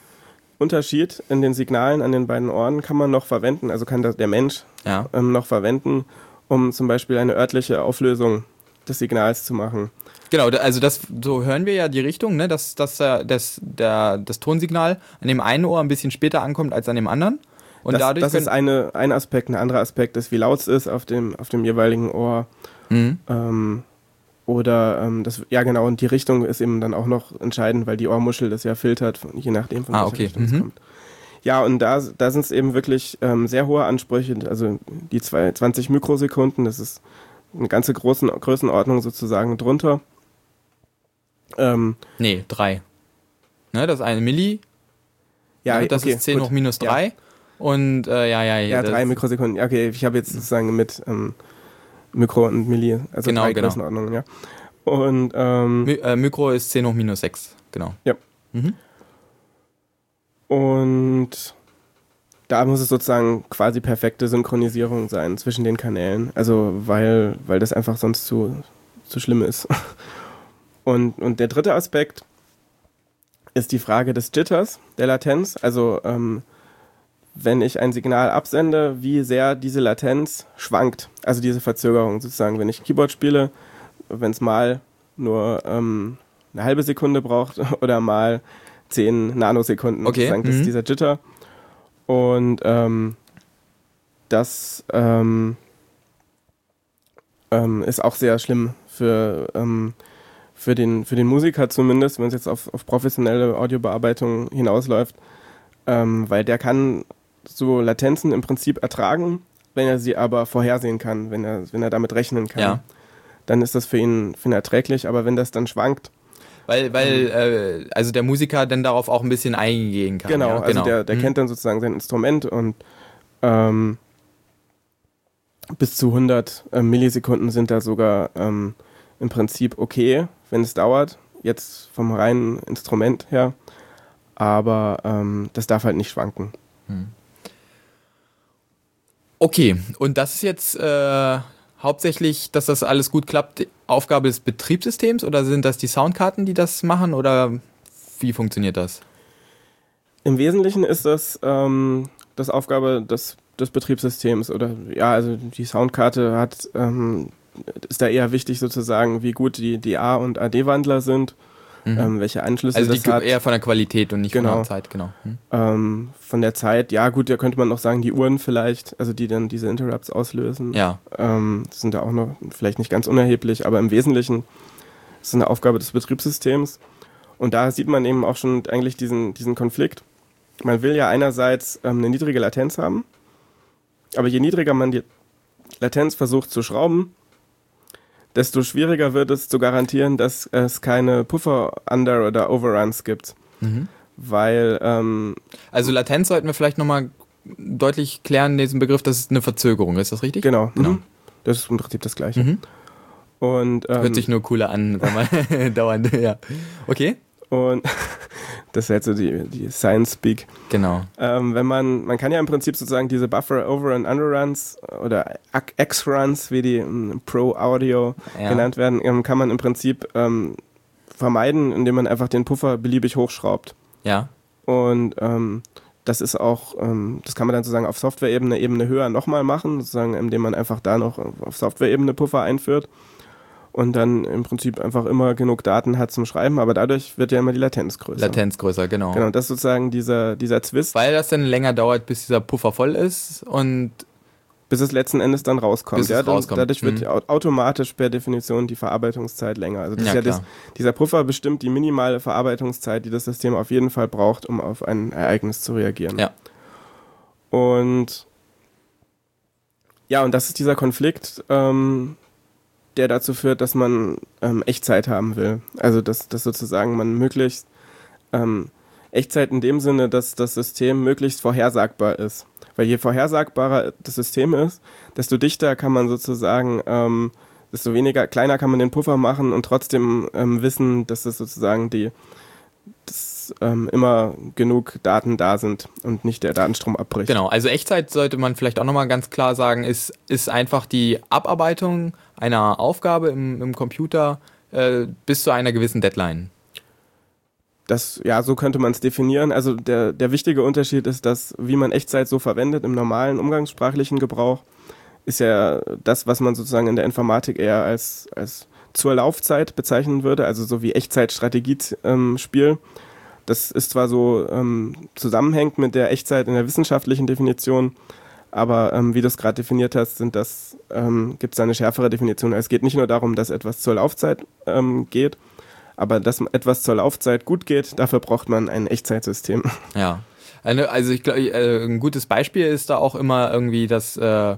Unterschied in den Signalen an den beiden Ohren kann man noch verwenden, also kann der Mensch ja. ähm, noch verwenden, um zum Beispiel eine örtliche Auflösung des Signals zu machen. Genau, also das so hören wir ja die Richtung, ne, dass, dass das, der, das Tonsignal an dem einen Ohr ein bisschen später ankommt als an dem anderen. Und das, dadurch das ist eine, ein Aspekt. Ein anderer Aspekt ist, wie laut es ist auf dem, auf dem jeweiligen Ohr. Mhm. Ähm, oder ähm, das, ja genau, und die Richtung ist eben dann auch noch entscheidend, weil die Ohrmuschel das ja filtert, je nachdem von Ah, welcher okay. Richtung es Mhm. kommt. Ja, und da, da sind es eben wirklich ähm, sehr hohe Ansprüche, also die zwei, 20 Mikrosekunden, das ist eine ganze großen, Größenordnung sozusagen drunter. Ähm, Nee, drei. Ne, das eine Milli, ja, ne, das okay, ist 10 gut. hoch minus Ja. 3. Und äh, ja, ja, Ja, das- drei Mikrosekunden. Ja, Okay, ich habe jetzt sozusagen mit ähm, Mikro und Milli, also Genau, drei genau. Größenordnungen, ja. Und ähm, Mi äh, Mikro ist 10 hoch minus 6, genau. Ja. Mhm. Und da muss es sozusagen quasi perfekte Synchronisierung sein zwischen den Kanälen. Also weil, weil das einfach sonst zu, zu schlimm ist. [LAUGHS] Und, und der dritte Aspekt ist die Frage des Jitters, der Latenz. Also ähm, wenn ich ein Signal absende, wie sehr diese Latenz schwankt. Also diese Verzögerung sozusagen. Wenn ich Keyboard spiele, wenn es mal nur ähm, eine halbe Sekunde braucht [LAUGHS] oder mal 10 Nanosekunden. Okay, Sozusagen. Das mhm. ist dieser Jitter. Und ähm, das ähm, ähm, ist auch sehr schlimm für, ähm, für, den, für den Musiker zumindest, wenn es jetzt auf, auf professionelle Audiobearbeitung hinausläuft, ähm, weil der kann so Latenzen im Prinzip ertragen, wenn er sie aber vorhersehen kann, wenn er, wenn er damit rechnen kann. Ja. Dann ist das für ihn, für ihn erträglich, aber wenn das dann schwankt, Weil, weil, äh, also der Musiker dann darauf auch ein bisschen eingehen kann. Genau, ja? also der, der Mhm. kennt dann sozusagen sein Instrument und ähm, bis zu 100 ähm, Millisekunden sind da sogar ähm, im Prinzip okay, wenn es dauert, jetzt vom reinen Instrument her, aber ähm, das darf halt nicht schwanken. Okay, und das ist jetzt äh, hauptsächlich, dass das alles gut klappt, Aufgabe des Betriebssystems oder sind das die Soundkarten, die das machen oder wie funktioniert das? Im Wesentlichen ist das ähm, das Aufgabe des, des Betriebssystems oder ja, also die Soundkarte hat ähm, ist da eher wichtig sozusagen, wie gut die, die A- und AD-Wandler sind, ähm, welche Anschlüsse also das hat. eher von der Qualität und nicht von Genau. der Zeit, genau. Hm. Ähm, von der Zeit, ja gut, da könnte man noch sagen, die Uhren vielleicht, also die dann diese Interrupts auslösen. Ja, Ähm, das sind da auch noch vielleicht nicht ganz unerheblich, aber im Wesentlichen ist es eine Aufgabe des Betriebssystems. Und da sieht man eben auch schon eigentlich diesen, diesen Konflikt. Man will ja einerseits ähm, eine niedrige Latenz haben, aber je niedriger man die Latenz versucht zu schrauben, desto schwieriger wird es zu garantieren, dass es keine Puffer-Under- oder Overruns gibt. Mhm. Weil ähm, also Latenz sollten wir vielleicht nochmal deutlich klären, diesen Begriff, das ist eine Verzögerung, ist das richtig? Genau. Genau. Mhm. Das ist im Prinzip das Gleiche. Mhm. Und, ähm, Hört sich nur cooler an, wenn man [LAUGHS] dauernd, ja. Okay, und [LAUGHS] das ist halt so die, die Science Speak. genau. Ähm, wenn man, man kann ja im Prinzip sozusagen diese Buffer Over- und Underruns oder X-Runs, wie die ähm, Pro Audio Ja. genannt werden, ähm, kann man im Prinzip ähm, vermeiden, indem man einfach den Puffer beliebig hochschraubt. Ja, Und ähm, das ist auch, ähm, das kann man dann sozusagen auf Software-Ebene Ebene höher nochmal machen, sozusagen, indem man einfach da noch auf Software-Ebene Puffer einführt und dann im Prinzip einfach immer genug Daten hat zum Schreiben, aber dadurch wird ja immer die Latenz größer. Latenz größer, genau. Genau, das ist sozusagen dieser, dieser Zwist, Weil das dann länger dauert, bis dieser Puffer voll ist und bis es letzten Endes dann rauskommt. Bis ja, dann, rauskommt. Dadurch wird Mhm. au- automatisch per Definition die Verarbeitungszeit länger. Also Ja, ja das, dieser Puffer bestimmt die minimale Verarbeitungszeit, die das System auf jeden Fall braucht, um auf ein Ereignis zu reagieren. Ja. Und ja, und das ist dieser Konflikt, ähm, der dazu führt, dass man ähm, Echtzeit haben will. Also dass, dass sozusagen man möglichst ähm, Echtzeit in dem Sinne, dass das System möglichst vorhersagbar ist. Weil je vorhersagbarer das System ist, desto dichter kann man sozusagen, ähm, desto weniger, kleiner kann man den Puffer machen und trotzdem ähm, wissen, dass es sozusagen die, dass ähm, immer genug Daten da sind und nicht der Datenstrom abbricht. Genau, also Echtzeit sollte man vielleicht auch nochmal ganz klar sagen, ist, ist einfach die Abarbeitung einer Aufgabe im, im Computer äh, bis zu einer gewissen Deadline. Das, ja, so könnte man es definieren. Also der, der wichtige Unterschied ist, dass wie man Echtzeit so verwendet im normalen umgangssprachlichen Gebrauch, ist ja das, was man sozusagen in der Informatik eher als, als zur Laufzeit bezeichnen würde, also so wie Echtzeit-Strategiespiel. das ist zwar so ähm, zusammenhängt mit der Echtzeit in der wissenschaftlichen Definition, Aber ähm, wie du es gerade definiert hast, sind das, ähm, gibt es da eine schärfere Definition. Es geht nicht nur darum, dass etwas zur Laufzeit ähm, geht, aber dass etwas zur Laufzeit gut geht, dafür braucht man ein Echtzeitsystem. [LAUGHS] Ja. Also ich glaube, äh, ein gutes Beispiel ist da auch immer irgendwie das äh,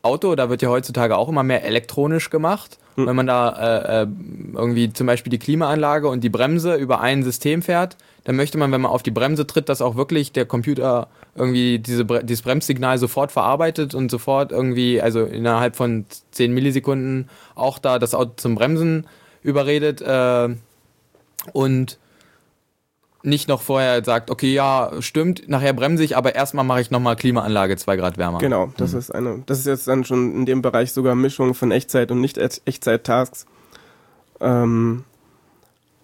Auto, da wird ja heutzutage auch immer mehr elektronisch gemacht. Hm. Wenn man da äh, äh, irgendwie zum Beispiel die Klimaanlage und die Bremse über ein System fährt, dann möchte man, wenn man auf die Bremse tritt, dass auch wirklich der Computer irgendwie diese, dieses Bremssignal sofort verarbeitet und sofort irgendwie, also innerhalb von 10 Millisekunden auch da das Auto zum Bremsen überredet äh, und nicht noch vorher sagt, okay, ja, stimmt, nachher bremse ich, aber erstmal mache ich nochmal Klimaanlage zwei Grad wärmer. Genau, das mhm. ist eine, das ist jetzt dann schon in dem Bereich sogar Mischung von Echtzeit und Nicht-Echtzeit-Tasks. Ähm,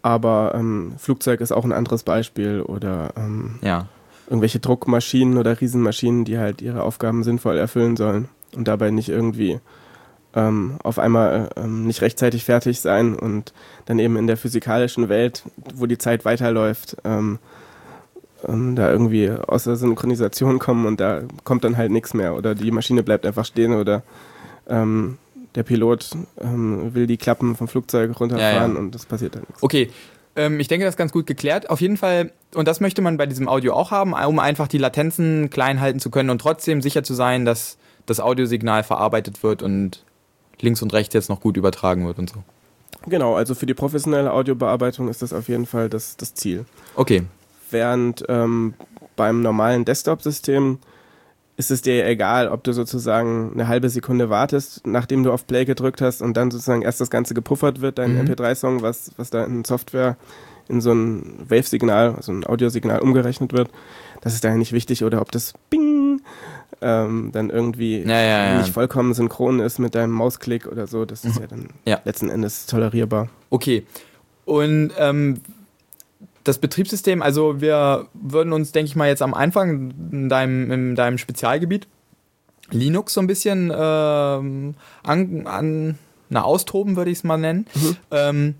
aber ähm, Flugzeug ist auch ein anderes Beispiel oder ähm, ja. irgendwelche Druckmaschinen oder Riesenmaschinen, die halt ihre Aufgaben sinnvoll erfüllen sollen und dabei nicht irgendwie ähm, auf einmal ähm, nicht rechtzeitig fertig sein und dann eben in der physikalischen Welt, wo die Zeit weiterläuft, ähm, ähm da irgendwie aus der Synchronisation kommen und da kommt dann halt nichts mehr oder die Maschine bleibt einfach stehen oder ähm, der Pilot ähm, will die Klappen vom Flugzeug runterfahren ja, ja. und das passiert dann nichts. Okay, ich denke, das ist ganz gut geklärt. Auf jeden Fall, und das möchte man bei diesem Audio auch haben, um einfach die Latenzen klein halten zu können und trotzdem sicher zu sein, dass das Audiosignal verarbeitet wird und links und rechts jetzt noch gut übertragen wird und so. Genau, also für die professionelle Audiobearbeitung ist das auf jeden Fall das, das Ziel. Okay. Während ähm, beim normalen Desktop-System ist es dir egal, ob du sozusagen eine halbe Sekunde wartest, nachdem du auf Play gedrückt hast und dann sozusagen erst das Ganze gepuffert wird, dein mhm. MP3-Song, was, was da in Software in so ein Wave-Signal, also ein Audiosignal umgerechnet wird. Das ist daher nicht wichtig. Oder ob das Bing ähm, dann irgendwie ja, ja, nicht vollkommen synchron ist mit deinem Mausklick oder so. Das ist mhm. ja dann letzten Endes tolerierbar. Okay. Und ähm, das Betriebssystem, also wir würden uns, denke ich mal, jetzt am Anfang in deinem, in deinem Spezialgebiet Linux so ein bisschen ähm, an, an na, austoben, würde ich es mal nennen. Mhm. Ähm,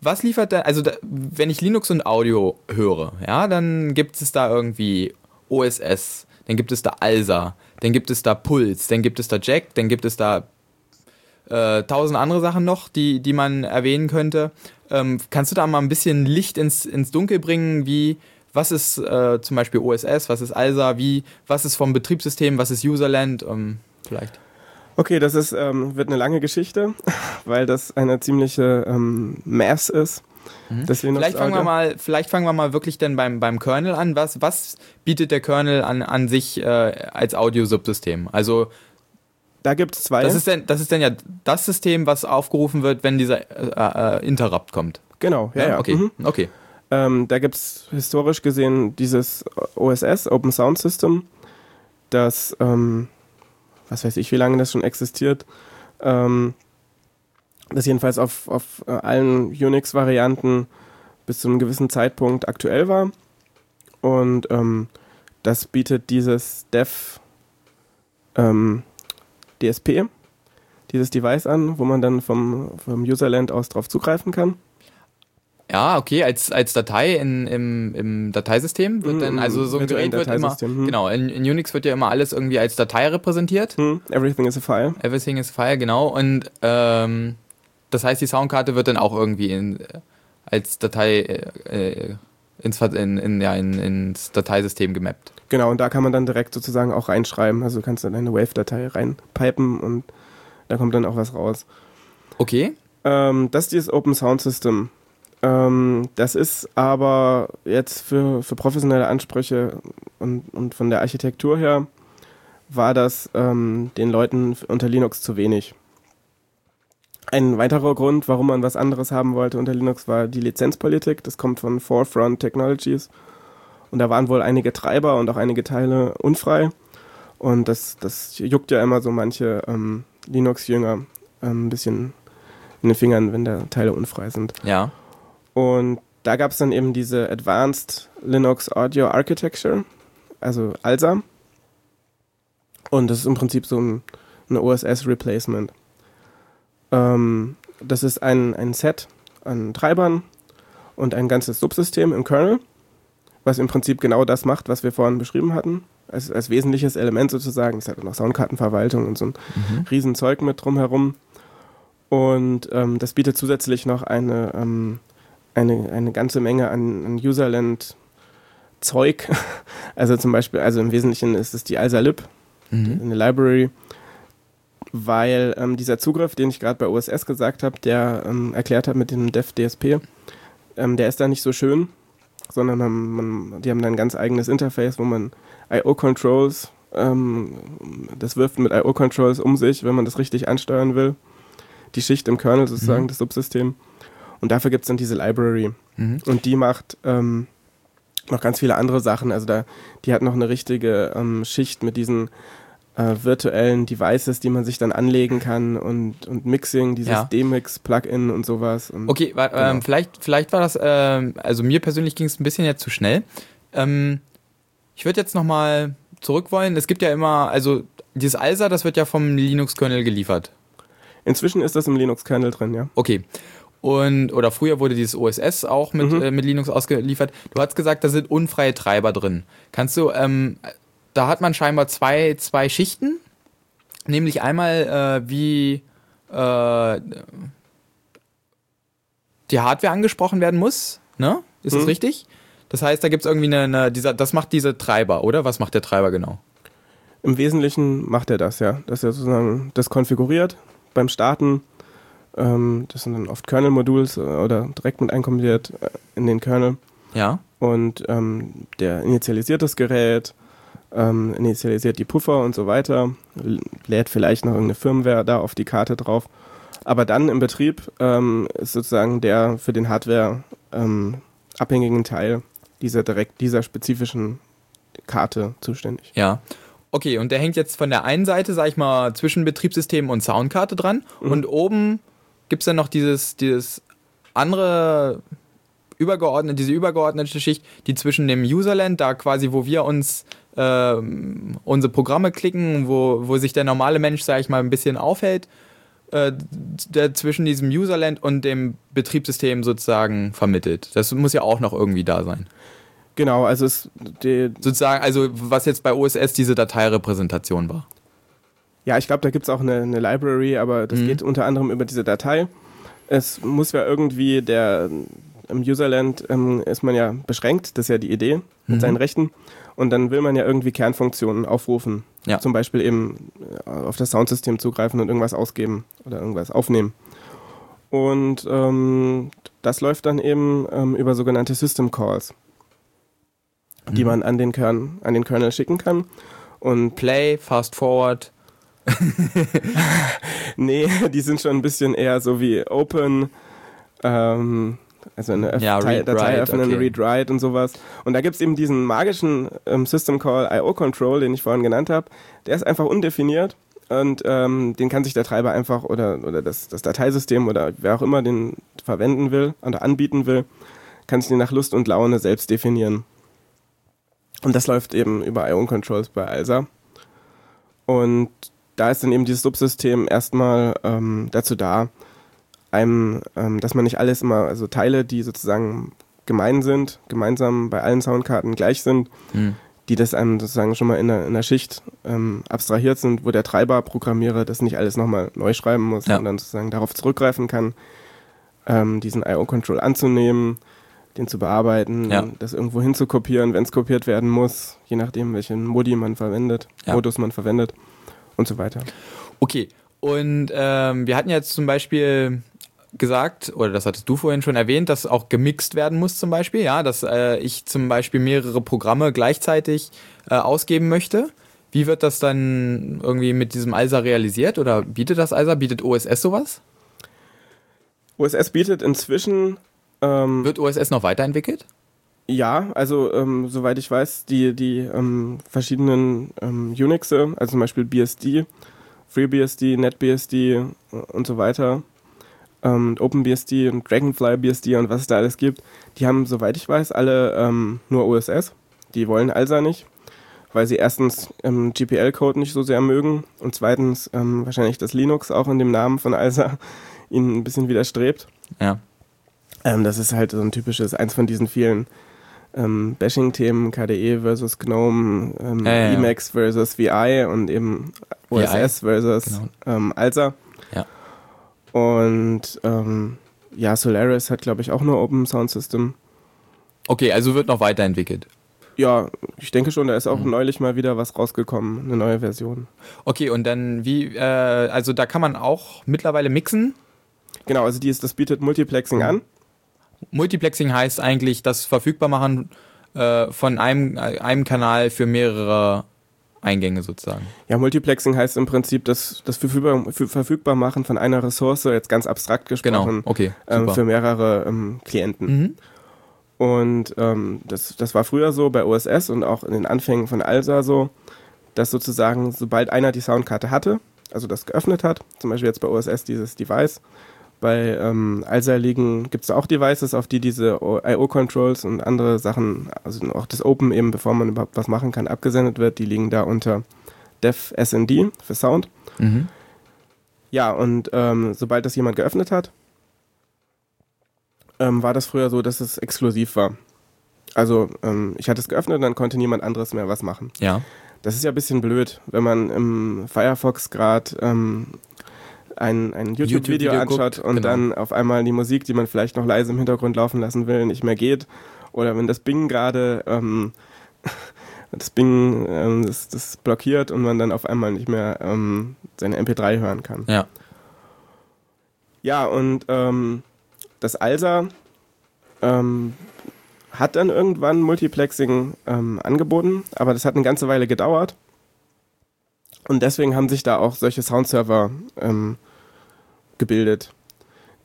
was liefert da, also da, wenn ich Linux und Audio höre, ja, dann gibt es da irgendwie OSS, dann gibt es da ALSA, dann gibt es da Puls, dann gibt es da Jack, dann gibt es da äh, tausend andere Sachen noch, die, die man erwähnen könnte. Ähm, kannst du da mal ein bisschen Licht ins, ins Dunkel bringen, wie, was ist äh, zum Beispiel OSS, was ist ALSA, wie, was ist vom Betriebssystem, was ist Userland, ähm, vielleicht? Okay, das ist, ähm, wird eine lange Geschichte, [LAUGHS] weil das eine ziemliche ähm, Mass ist. Mhm. Vielleicht fangen wir mal, vielleicht fangen wir mal wirklich dann beim, beim Kernel an. Was, was bietet der Kernel an, an sich äh, als Audio-Subsystem? Also da gibt es zwei. Das ist, denn, das ist dann ja das System, was aufgerufen wird, wenn dieser äh, äh, Interrupt kommt. Genau, ja, ja. Okay, mhm. okay. Ähm, da gibt es historisch gesehen dieses OSS, Open Sound System, das ähm, was weiß ich, wie lange das schon existiert. Ähm, das jedenfalls auf, auf äh, allen Unix-Varianten bis zu einem gewissen Zeitpunkt aktuell war. Und ähm, das bietet dieses Dev ähm, DSP, dieses Device an, wo man dann vom, vom Userland aus drauf zugreifen kann. Ja, okay, als, als Datei in, im, im Dateisystem wird dann, also so ein Gerät wird immer, hm. genau, in, in, Unix wird ja immer alles irgendwie als Datei repräsentiert. Hm. Everything is a file. Everything is a file, genau. Und ähm, das heißt, die Soundkarte wird dann auch irgendwie in, als Datei äh, äh ins, in, in, ja, in, ins Dateisystem gemappt. Genau, und da kann man dann direkt sozusagen auch reinschreiben. Also du kannst dann eine Wave-Datei reinpipen und da kommt dann auch was raus. Okay. Ähm, das ist dieses Open Sound System. Ähm, das ist aber jetzt für, für professionelle Ansprüche und, und von der Architektur her war das ähm, den Leuten unter Linux zu wenig. Ein weiterer Grund, warum man was anderes haben wollte unter Linux, war die Lizenzpolitik. Das kommt von Forefront Technologies. Und da waren wohl einige Treiber und auch einige Teile unfrei. Und das, das juckt ja immer so manche ähm, Linux-Jünger ähm, ein bisschen in den Fingern, wenn da Teile unfrei sind. Ja. Und da gab es dann eben diese Advanced Linux Audio Architecture, also ALSA. Und das ist im Prinzip so ein, ein OSS-Replacement. Ähm, das ist ein, ein Set an Treibern und ein ganzes Subsystem im Kernel, was im Prinzip genau das macht, was wir vorhin beschrieben hatten. Als, als wesentliches Element sozusagen. Es hat auch noch Soundkartenverwaltung und so ein mhm. Riesenzeug mit drumherum. Und ähm, das bietet zusätzlich noch eine, ähm, eine, eine ganze Menge an, an Userland Zeug. [LAUGHS] Also zum Beispiel, also im Wesentlichen ist es die AlsaLib, mhm. eine Library, weil ähm, dieser Zugriff, den ich gerade bei OSS gesagt habe, der ähm, erklärt hat mit dem Dev DSP, ähm, der ist da nicht so schön, sondern man, man, die haben da ein ganz eigenes Interface, wo man IO-Controls, ähm, das wirft mit IO-Controls um sich, wenn man das richtig ansteuern will. Die Schicht im Kernel sozusagen, mhm. das Subsystem. Und dafür gibt es dann diese Library. Mhm. Und die macht ähm, noch ganz viele andere Sachen. Also da, die hat noch eine richtige ähm, Schicht mit diesen äh, virtuellen Devices, die man sich dann anlegen kann und, und Mixing, dieses ja. D-Mix-Plugin und sowas. Und, okay, war, genau. ähm, vielleicht, vielleicht war das, ähm, also mir persönlich ging es ein bisschen jetzt zu schnell. Ähm, ich würde jetzt nochmal zurück wollen. Es gibt ja immer, also dieses ALSA, das wird ja vom Linux-Kernel geliefert. Inzwischen ist das im Linux-Kernel drin, ja. Okay. Und, oder früher wurde dieses OSS auch mit, mhm. äh, mit Linux ausgeliefert. Du hast gesagt, da sind unfreie Treiber drin. Kannst du, ähm, da hat man scheinbar zwei, zwei Schichten. Nämlich einmal, äh, wie äh, die Hardware angesprochen werden muss. Ne? Ist mhm. das richtig? Das heißt, da gibt es irgendwie eine, eine, dieser, das macht diese Treiber, oder? Was macht der Treiber genau? Im Wesentlichen macht er das, ja. Dass er sozusagen das konfiguriert beim Starten ähm, das sind dann oft Kernel-Modules äh, oder direkt mit einkombiniert äh, in den Kernel. Ja. Und ähm, der initialisiert das Gerät, ähm, initialisiert die Puffer und so weiter, lädt vielleicht noch irgendeine Firmware da auf die Karte drauf. Aber dann im Betrieb ähm, ist sozusagen der für den Hardware ähm, abhängigen Teil dieser direkt dieser spezifischen Karte zuständig. Ja. Okay, und der hängt jetzt von der einen Seite, sag ich mal, zwischen Betriebssystem und Soundkarte dran mhm. und oben gibt es dann noch dieses, dieses andere übergeordnete, diese übergeordnete Schicht, die zwischen dem Userland, da quasi, wo wir uns äh, unsere Programme klicken, wo, wo sich der normale Mensch, sag ich mal, ein bisschen aufhält, äh, der zwischen diesem Userland und dem Betriebssystem sozusagen vermittelt. Das muss ja auch noch irgendwie da sein. Genau, also es die sozusagen, also was jetzt bei OSS diese Dateirepräsentation war. Ja, ich glaube, da gibt es auch eine, eine, Library, aber das mhm. geht unter anderem über diese Datei. Es muss ja irgendwie der im Userland ähm, ist man ja beschränkt, das ist ja die Idee mit mhm. seinen Rechten. Und dann will man ja irgendwie Kernfunktionen aufrufen. Ja. Zum Beispiel eben äh, auf das Soundsystem zugreifen und irgendwas ausgeben oder irgendwas aufnehmen. Und ähm, das läuft dann eben ähm, über sogenannte System Calls, mhm. die man an den, Kern, an den Kernel schicken kann. Und Play, Fast Forward, [LAUGHS] nee, die sind schon ein bisschen eher so wie Open, ähm, also eine ja, Datei, Datei öffnen, okay. Read Write und sowas. Und da gibt es eben diesen magischen ähm, System Call IO Control, den ich vorhin genannt habe. Der ist einfach undefiniert und ähm, den kann sich der Treiber einfach oder, oder das, das Dateisystem oder wer auch immer den verwenden will oder anbieten will, kann sich den nach Lust und Laune selbst definieren. Und das läuft eben über IO Controls bei ALSA. Und da ist dann eben dieses Subsystem erstmal ähm, dazu da, einem, ähm, dass man nicht alles immer, also Teile, die sozusagen gemein sind, gemeinsam bei allen Soundkarten gleich sind, mhm. die das einem sozusagen schon mal in der, in der Schicht ähm, abstrahiert sind, wo der Treiber-Programmierer das nicht alles nochmal neu schreiben muss, ja. sondern sozusagen darauf zurückgreifen kann, ähm, diesen IO-Control anzunehmen, den zu bearbeiten, ja. das irgendwo hinzukopieren, wenn es kopiert werden muss, je nachdem, welchen Modi man verwendet, ja. Modus man verwendet und so weiter. Okay, und ähm, wir hatten jetzt zum Beispiel gesagt, oder das hattest du vorhin schon erwähnt, dass auch gemixt werden muss zum Beispiel, ja, dass äh, ich zum Beispiel mehrere Programme gleichzeitig äh, ausgeben möchte. Wie wird das dann irgendwie mit diesem ALSA realisiert oder bietet das ALSA, bietet OSS sowas? OSS bietet inzwischen... Ähm, wird OSS noch weiterentwickelt? Ja, also ähm, soweit ich weiß, die, die ähm, verschiedenen ähm, Unixe, also zum Beispiel BSD, FreeBSD, NetBSD und so weiter, ähm, OpenBSD und Dragonfly BSD und was es da alles gibt, die haben, soweit ich weiß, alle ähm, nur OSS. Die wollen ALSA nicht, weil sie erstens ähm, GPL-Code nicht so sehr mögen und zweitens ähm, wahrscheinlich das Linux auch in dem Namen von ALSA [LAUGHS] ihnen ein bisschen widerstrebt. Ja. Ähm, das ist halt so ein typisches, eins von diesen vielen ähm, Bashing-Themen, KDE versus GNOME, ähm, Ja, ja, ja. Emacs versus VI und eben OSS versus genau. ähm, ALSA. Und ähm, ja, Solaris hat, glaube ich, auch nur Open Sound System. Okay, also wird noch weiterentwickelt. Ja, ich denke schon, da ist auch Mhm. neulich mal wieder was rausgekommen, eine neue Version. Okay, und dann wie, äh, also da kann man auch mittlerweile mixen. Genau, also die ist, das bietet Multiplexing an. Multiplexing heißt eigentlich das verfügbar machen äh, von einem, äh, einem Kanal für mehrere Eingänge sozusagen. Ja, Multiplexing heißt im Prinzip das, das verfügbar, für, verfügbar machen von einer Ressource, jetzt ganz abstrakt Genau, gesprochen, okay, ähm, für mehrere ähm, Klienten. mhm. Und ähm, das, das war früher so bei OSS und auch in den Anfängen von ALSA so, dass sozusagen, sobald einer die Soundkarte hatte, also das geöffnet hat, zum Beispiel jetzt bei OSS dieses Device, bei ähm, ALSA liegen, gibt es auch Devices, auf die diese I.O.-Controls und andere Sachen, also auch das Open eben, bevor man überhaupt was machen kann, abgesendet wird, die liegen da unter Dev SND für Sound. Mhm. Ja, und ähm, sobald das jemand geöffnet hat, ähm, war das früher so, dass es exklusiv war. Also ähm, ich hatte es geöffnet, dann konnte niemand anderes mehr was machen. Ja. Das ist ja ein bisschen blöd, wenn man im Firefox gerade ähm, ein, ein YouTube-Video YouTube-Video anschaut guckt, und genau. dann auf einmal die Musik, die man vielleicht noch leise im Hintergrund laufen lassen will, nicht mehr geht. Oder wenn das Bing gerade ähm, [LAUGHS] das Bing ähm, das, das blockiert und man dann auf einmal nicht mehr ähm, seine MP3 hören kann. Ja. Ja, und ähm, das ALSA ähm, hat dann irgendwann Multiplexing ähm, angeboten, aber das hat eine ganze Weile gedauert. Und deswegen haben sich da auch solche Soundserver ähm, gebildet,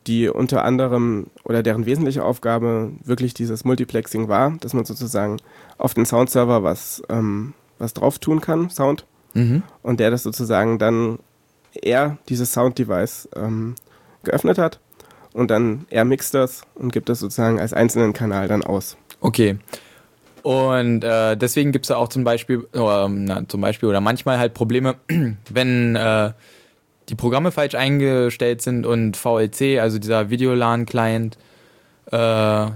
die unter anderem oder deren wesentliche Aufgabe wirklich dieses Multiplexing war, dass man sozusagen auf den Soundserver was, ähm, was drauf tun kann, Sound, Mhm. und der das sozusagen dann er dieses Sound-Device ähm, geöffnet hat und dann er mixt das und gibt das sozusagen als einzelnen Kanal dann aus. Okay. Und äh, deswegen gibt es auch zum Beispiel, oder, na, zum Beispiel oder manchmal halt Probleme, [CLEARS THROAT] wenn äh, die Programme falsch eingestellt sind und VLC, also dieser Videolan-Client, äh,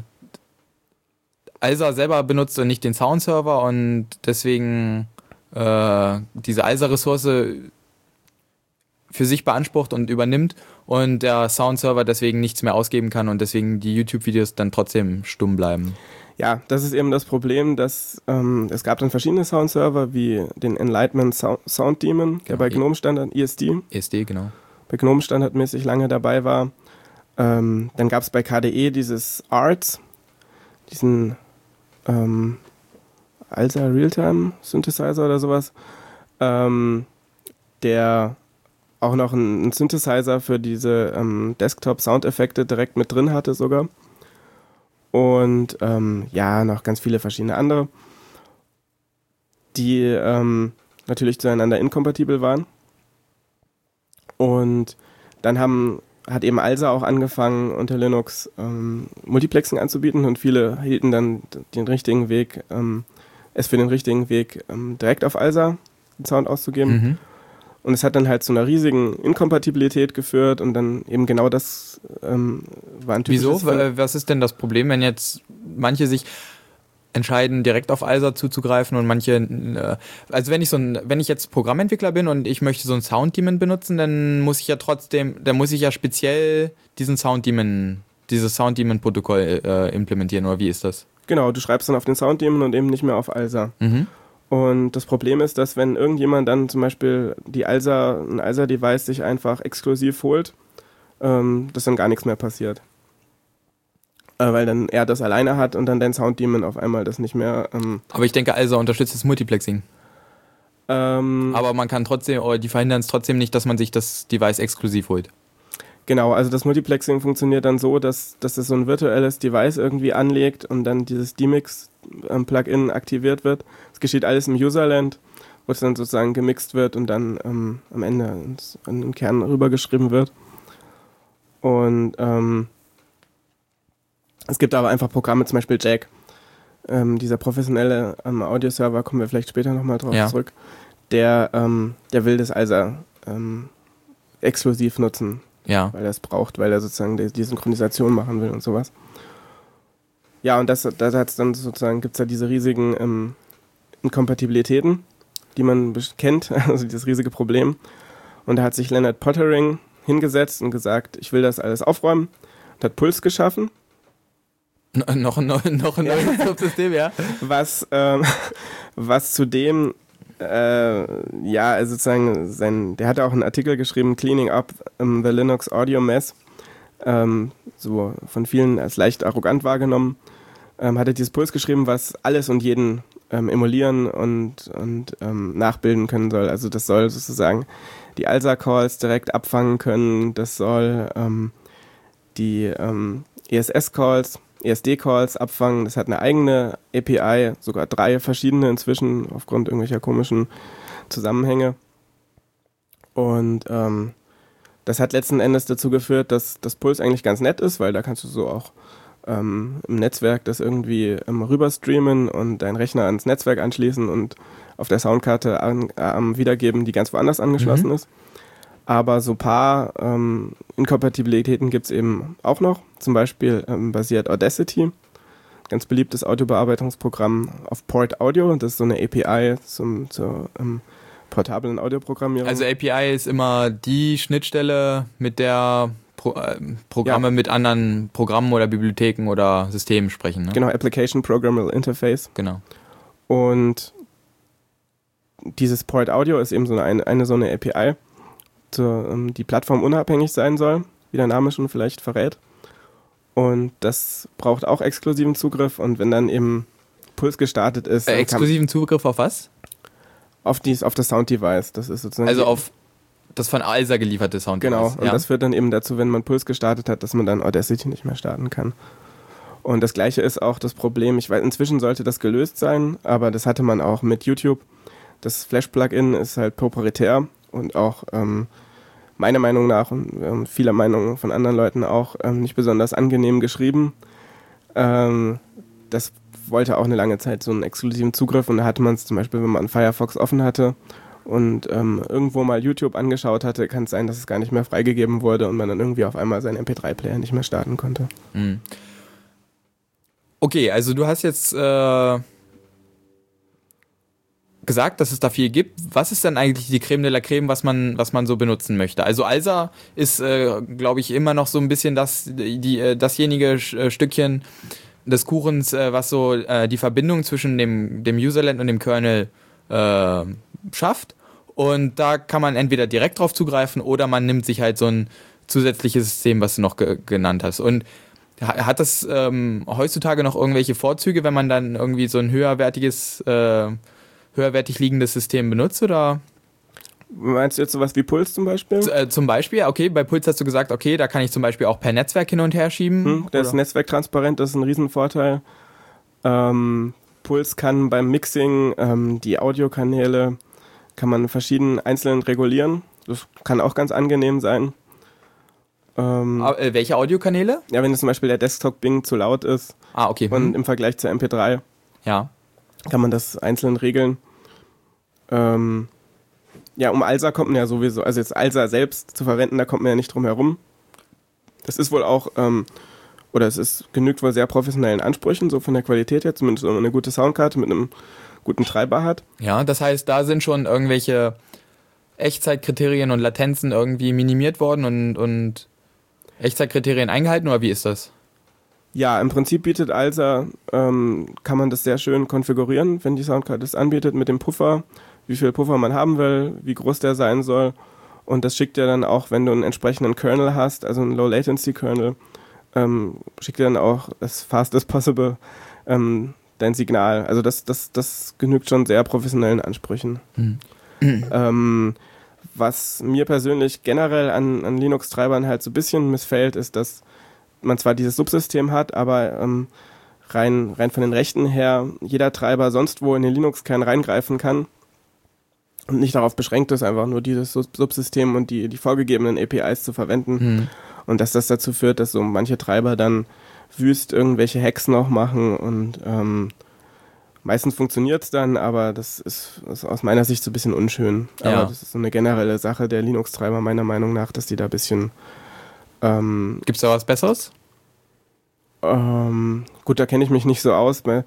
ALSA selber benutzt und nicht den Soundserver und deswegen äh, diese ALSA-Ressource für sich beansprucht und übernimmt und der Soundserver deswegen nichts mehr ausgeben kann und deswegen die YouTube-Videos dann trotzdem stumm bleiben. Ja, das ist eben das Problem, dass ähm, es gab dann verschiedene Soundserver wie den Enlightenment Sound, Sound Demon, der Genau, bei I- GNOME Standard, ESD, ESD, genau. bei GNOME standardmäßig lange dabei war. Ähm, dann gab es bei KDE dieses Arts, diesen ähm, ALSA Realtime Synthesizer oder sowas, ähm, der auch noch einen Synthesizer für diese ähm, Desktop-Soundeffekte direkt mit drin hatte sogar. Und ähm, ja, noch ganz viele verschiedene andere, die ähm, natürlich zueinander inkompatibel waren. Und dann haben, hat eben ALSA auch angefangen, unter Linux ähm, Multiplexing anzubieten und viele hielten dann den richtigen Weg, ähm, es für den richtigen Weg, ähm, direkt auf ALSA den Sound auszugeben. Mhm. Und es hat dann halt zu einer riesigen Inkompatibilität geführt und dann eben genau das ähm, war ein Wieso? typisches Phänomen. Wa- Was ist denn das Problem, wenn jetzt manche sich entscheiden, direkt auf ALSA zuzugreifen und manche, äh, also wenn ich so ein, wenn ich jetzt Programmentwickler bin und ich möchte so ein Sound-Daemon benutzen, dann muss ich ja trotzdem, dann muss ich ja speziell diesen Sound-Daemon, dieses Sound-Daemon-Protokoll äh, implementieren, oder wie ist das? Genau, du schreibst dann auf den Sounddaemon und eben nicht mehr auf ALSA. Mhm. Und das Problem ist, dass wenn irgendjemand dann zum Beispiel die ALSA, ein ALSA-Device sich einfach exklusiv holt, ähm, dass dann gar nichts mehr passiert. Äh, weil dann er das alleine hat und dann dein Sounddaemon auf einmal das nicht mehr. Ähm, Aber ich denke, ALSA unterstützt das Multiplexing. ähm, Aber man kann trotzdem, oder die verhindern es trotzdem nicht, dass man sich das Device exklusiv holt. Genau, also das Multiplexing funktioniert dann so, dass, dass es so ein virtuelles Device irgendwie anlegt und dann dieses DMix-Plugin aktiviert wird. Es geschieht alles im Userland, wo es dann sozusagen gemixt wird und dann ähm, am Ende ins, an den Kern rübergeschrieben wird. Und ähm, es gibt aber einfach Programme, zum Beispiel Jack. Ähm, dieser professionelle ähm, Audioserver, kommen wir vielleicht später nochmal drauf Ja. zurück, der, ähm, der will das also ähm, exklusiv nutzen Ja. weil er es braucht, weil er sozusagen die, die Synchronisation machen will und sowas. Ja, und das, da hat's dann sozusagen, gibt es ja diese riesigen ähm, Inkompatibilitäten, die man kennt, [LAUGHS] also dieses riesige Problem. Und da hat sich Leonard Pottering hingesetzt und gesagt, ich will das alles aufräumen und hat Puls geschaffen. No, noch, noch, [LAUGHS] noch ein neues. [LAUGHS] Subsystem, ja. Was, ähm, was zudem, äh, ja, also sozusagen, sein, der hat auch einen Artikel geschrieben, Cleaning Up the Linux Audio Mess, ähm, so von vielen als leicht arrogant wahrgenommen ähm, hat er dieses Puls geschrieben, was alles und jeden ähm, emulieren und, und ähm, nachbilden können soll. Also das soll sozusagen die ALSA-Calls direkt abfangen können, das soll ähm, die ähm, ESS-Calls, ESD-Calls abfangen. Das hat eine eigene API, sogar drei verschiedene inzwischen aufgrund irgendwelcher komischen Zusammenhänge. Und ähm, das hat letzten Endes dazu geführt, dass das Puls eigentlich ganz nett ist, weil da kannst du so auch ähm, im Netzwerk das irgendwie ähm, rüber streamen und deinen Rechner ans Netzwerk anschließen und auf der Soundkarte an, äh, wiedergeben, die ganz woanders angeschlossen mhm. ist. Aber so ein paar ähm, Inkompatibilitäten gibt es eben auch noch. Zum Beispiel ähm, basiert Audacity, ganz beliebtes Audiobearbeitungsprogramm auf Port Audio. Das ist so eine API zum, zur ähm, portablen Audioprogrammierung. Also API ist immer die Schnittstelle, mit der Pro, äh, Programme ja. mit anderen Programmen oder Bibliotheken oder Systemen sprechen. Ne? Genau, Application Programmable Interface. Genau. Und dieses Port Audio ist eben so eine, eine so eine API, zur, ähm, die plattformunabhängig sein soll, wie der Name schon vielleicht verrät. Und das braucht auch exklusiven Zugriff und wenn dann eben Puls gestartet ist. Äh, exklusiven Zugriff auf was? Auf, dies, auf das Sound-Device. Das ist sozusagen. Also auf das von ALSA gelieferte Sound. Genau, und ja. das führt dann eben dazu, wenn man Puls gestartet hat, dass man dann Audacity nicht mehr starten kann. Und das gleiche ist auch das Problem, ich weiß, inzwischen sollte das gelöst sein, aber das hatte man auch mit YouTube. Das Flash-Plugin ist halt proprietär und auch ähm, meiner Meinung nach und ähm, vieler Meinung von anderen Leuten auch ähm, nicht besonders angenehm geschrieben. Ähm, das wollte auch eine lange Zeit so einen exklusiven Zugriff und da hatte man es zum Beispiel, wenn man Firefox offen hatte und ähm, irgendwo mal YouTube angeschaut hatte, kann es sein, dass es gar nicht mehr freigegeben wurde und man dann irgendwie auf einmal seinen MP3-Player nicht mehr starten konnte. Mhm. Okay, also du hast jetzt äh, gesagt, dass es da viel gibt. Was ist denn eigentlich die Creme de la Creme, was man, was man so benutzen möchte? Also Alsa ist, äh, glaube ich, immer noch so ein bisschen das, die, äh, dasjenige äh, Stückchen des Kuchens, äh, was so äh, die Verbindung zwischen dem, dem Userland und dem Kernel schafft. Und da kann man entweder direkt drauf zugreifen oder man nimmt sich halt so ein zusätzliches System, was du noch ge genannt hast. Und hat das ähm, heutzutage noch irgendwelche Vorzüge, wenn man dann irgendwie so ein höherwertiges, äh, höherwertig liegendes System benutzt oder? Meinst du jetzt sowas wie Puls zum Beispiel? Z äh, zum Beispiel, okay, bei Puls hast du gesagt, okay, da kann ich zum Beispiel auch per Netzwerk hin und her schieben. Hm, das Netzwerk transparent, das ist ein Riesenvorteil. Ähm, Puls kann beim Mixing ähm, die Audiokanäle kann man verschieden einzeln regulieren. Das kann auch ganz angenehm sein. Ähm, ah, äh, welche Audiokanäle? Ja, wenn zum Beispiel der Desktop-Bing zu laut ist ah, okay. und hm. im Vergleich zur MP3 ja. kann man das einzeln regeln. Ähm, ja, um ALSA kommt man ja sowieso, also jetzt ALSA selbst zu verwenden, da kommt man ja nicht drum herum. Das ist wohl auch, ähm, oder es ist, genügt wohl sehr professionellen Ansprüchen, so von der Qualität her, zumindest wenn man eine gute Soundkarte mit einem guten Treiber hat. Ja, das heißt, da sind schon irgendwelche Echtzeitkriterien und Latenzen irgendwie minimiert worden und, und Echtzeitkriterien eingehalten oder wie ist das? Ja, im Prinzip bietet ALSA, ähm, kann man das sehr schön konfigurieren, wenn die Soundcard das anbietet mit dem Puffer, wie viel Puffer man haben will, wie groß der sein soll. Und das schickt dir dann auch, wenn du einen entsprechenden Kernel hast, also einen Low Latency Kernel, ähm, schickt dir dann auch as fast as possible ähm, dein Signal. Also das, das, das genügt schon sehr professionellen Ansprüchen. Mhm. Ähm, was mir persönlich generell an, an Linux-Treibern halt so ein bisschen missfällt, ist, dass man zwar dieses Subsystem hat, aber ähm, rein, rein von den Rechten her jeder Treiber sonst wo in den Linux-Kern reingreifen kann und nicht darauf beschränkt ist, einfach nur dieses Subsystem und die, die vorgegebenen APIs zu verwenden. Mhm. Und dass das dazu führt, dass so manche Treiber dann wüst irgendwelche Hacks noch machen und ähm, meistens funktioniert es dann, aber das ist, ist, aus meiner Sicht so ein bisschen unschön. Aber ja. das ist so eine generelle Sache der Linux-Treiber meiner Meinung nach, dass die da ein bisschen ähm, Gibt es da was Besseres? Ähm, gut, da kenne ich mich nicht so aus bei,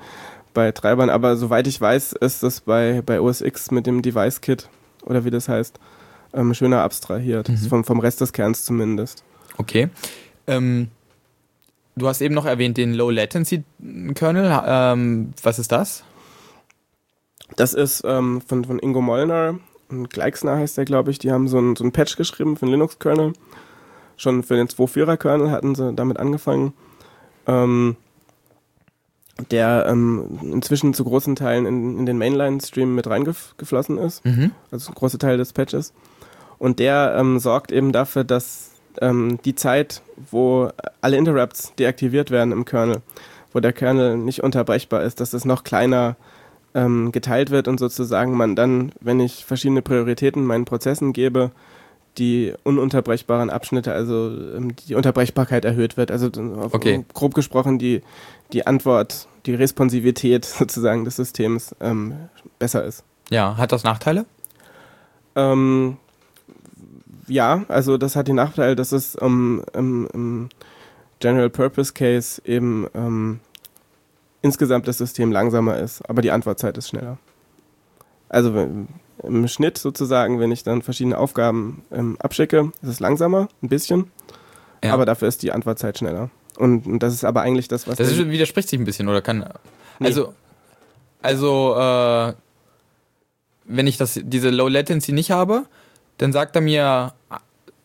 bei Treibern, aber soweit ich weiß, ist das bei, bei OS X mit dem Device Kit oder wie das heißt, ähm, schöner abstrahiert. Mhm. Vom, vom Rest des Kerns zumindest. Okay. Ähm, du hast eben noch erwähnt den Low Latency Kernel. Ähm, was ist das? Das ist ähm, von, von Ingo Mollner und Gleixner heißt der, glaube ich. Die haben so ein, so ein Patch geschrieben für den Linux-Kernel. Schon für den 2.4er Kernel hatten sie damit angefangen. Ähm, der ähm, inzwischen zu großen Teilen in, in den Mainline-Stream mit reingeflossen ist. Mhm. Also ein großer Teil des Patches. Und der ähm, sorgt eben dafür, dass ähm, die Zeit, wo alle Interrupts deaktiviert werden im Kernel, wo der Kernel nicht unterbrechbar ist, dass es noch kleiner ähm, geteilt wird und sozusagen man dann, wenn ich verschiedene Prioritäten meinen Prozessen gebe, die ununterbrechbaren Abschnitte, also ähm, die Unterbrechbarkeit erhöht wird. Also okay. grob gesprochen die, die Antwort, die Responsivität [LAUGHS] sozusagen des Systems ähm, besser ist. Ja, hat das Nachteile? Ähm, ja, also das hat den Nachteil, dass es um, im, im General Purpose Case eben ähm, insgesamt das System langsamer ist, aber die Antwortzeit ist schneller. Also im Schnitt sozusagen, wenn ich dann verschiedene Aufgaben ähm, abschicke, ist es langsamer, ein bisschen, ja. aber dafür ist die Antwortzeit schneller. Und, und, das ist aber eigentlich das, was. Das ist, widerspricht sich ein bisschen, oder kann. Nee. Also, also äh, wenn ich das, diese Low Latency nicht habe, dann sagt er mir,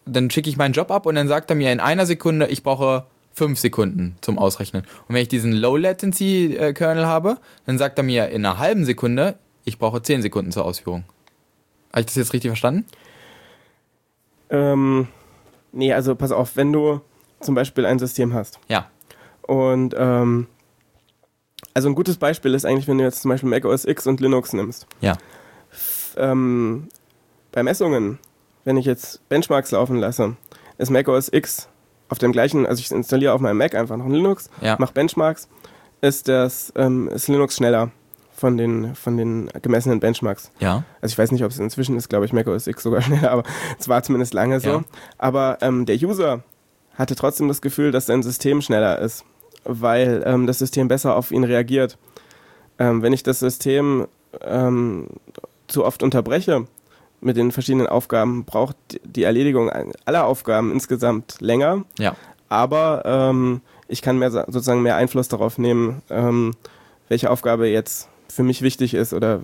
dann schicke ich meinen Job ab und dann sagt er mir in einer Sekunde, ich brauche fünf Sekunden zum Ausrechnen. Und wenn ich diesen Low Latency Kernel habe, dann sagt er mir in einer halben Sekunde, ich brauche zehn Sekunden zur Ausführung. Habe ich das jetzt richtig verstanden? Ähm, nee, also pass auf, wenn du zum Beispiel ein System hast. Ja. Und ähm, also ein gutes Beispiel ist eigentlich, wenn du jetzt zum Beispiel Mac OS X und Linux nimmst. Ja. F ähm, bei Messungen, wenn ich jetzt Benchmarks laufen lasse, ist Mac OS X auf dem gleichen, also ich installiere auf meinem Mac einfach noch ein Linux, ja. mache Benchmarks, ist das ähm, ist Linux schneller von den, von den gemessenen Benchmarks. Ja. Also ich weiß nicht, ob es inzwischen ist, glaube ich, Mac OS X sogar [LAUGHS] schneller, aber es war zumindest lange so. Ja. Aber ähm, der User hatte trotzdem das Gefühl, dass sein System schneller ist, weil ähm, das System besser auf ihn reagiert. Ähm, wenn ich das System ähm, zu oft unterbreche, mit den verschiedenen Aufgaben braucht die Erledigung aller Aufgaben insgesamt länger. Ja. Aber ähm, ich kann mehr sozusagen mehr Einfluss darauf nehmen, ähm, welche Aufgabe jetzt für mich wichtig ist oder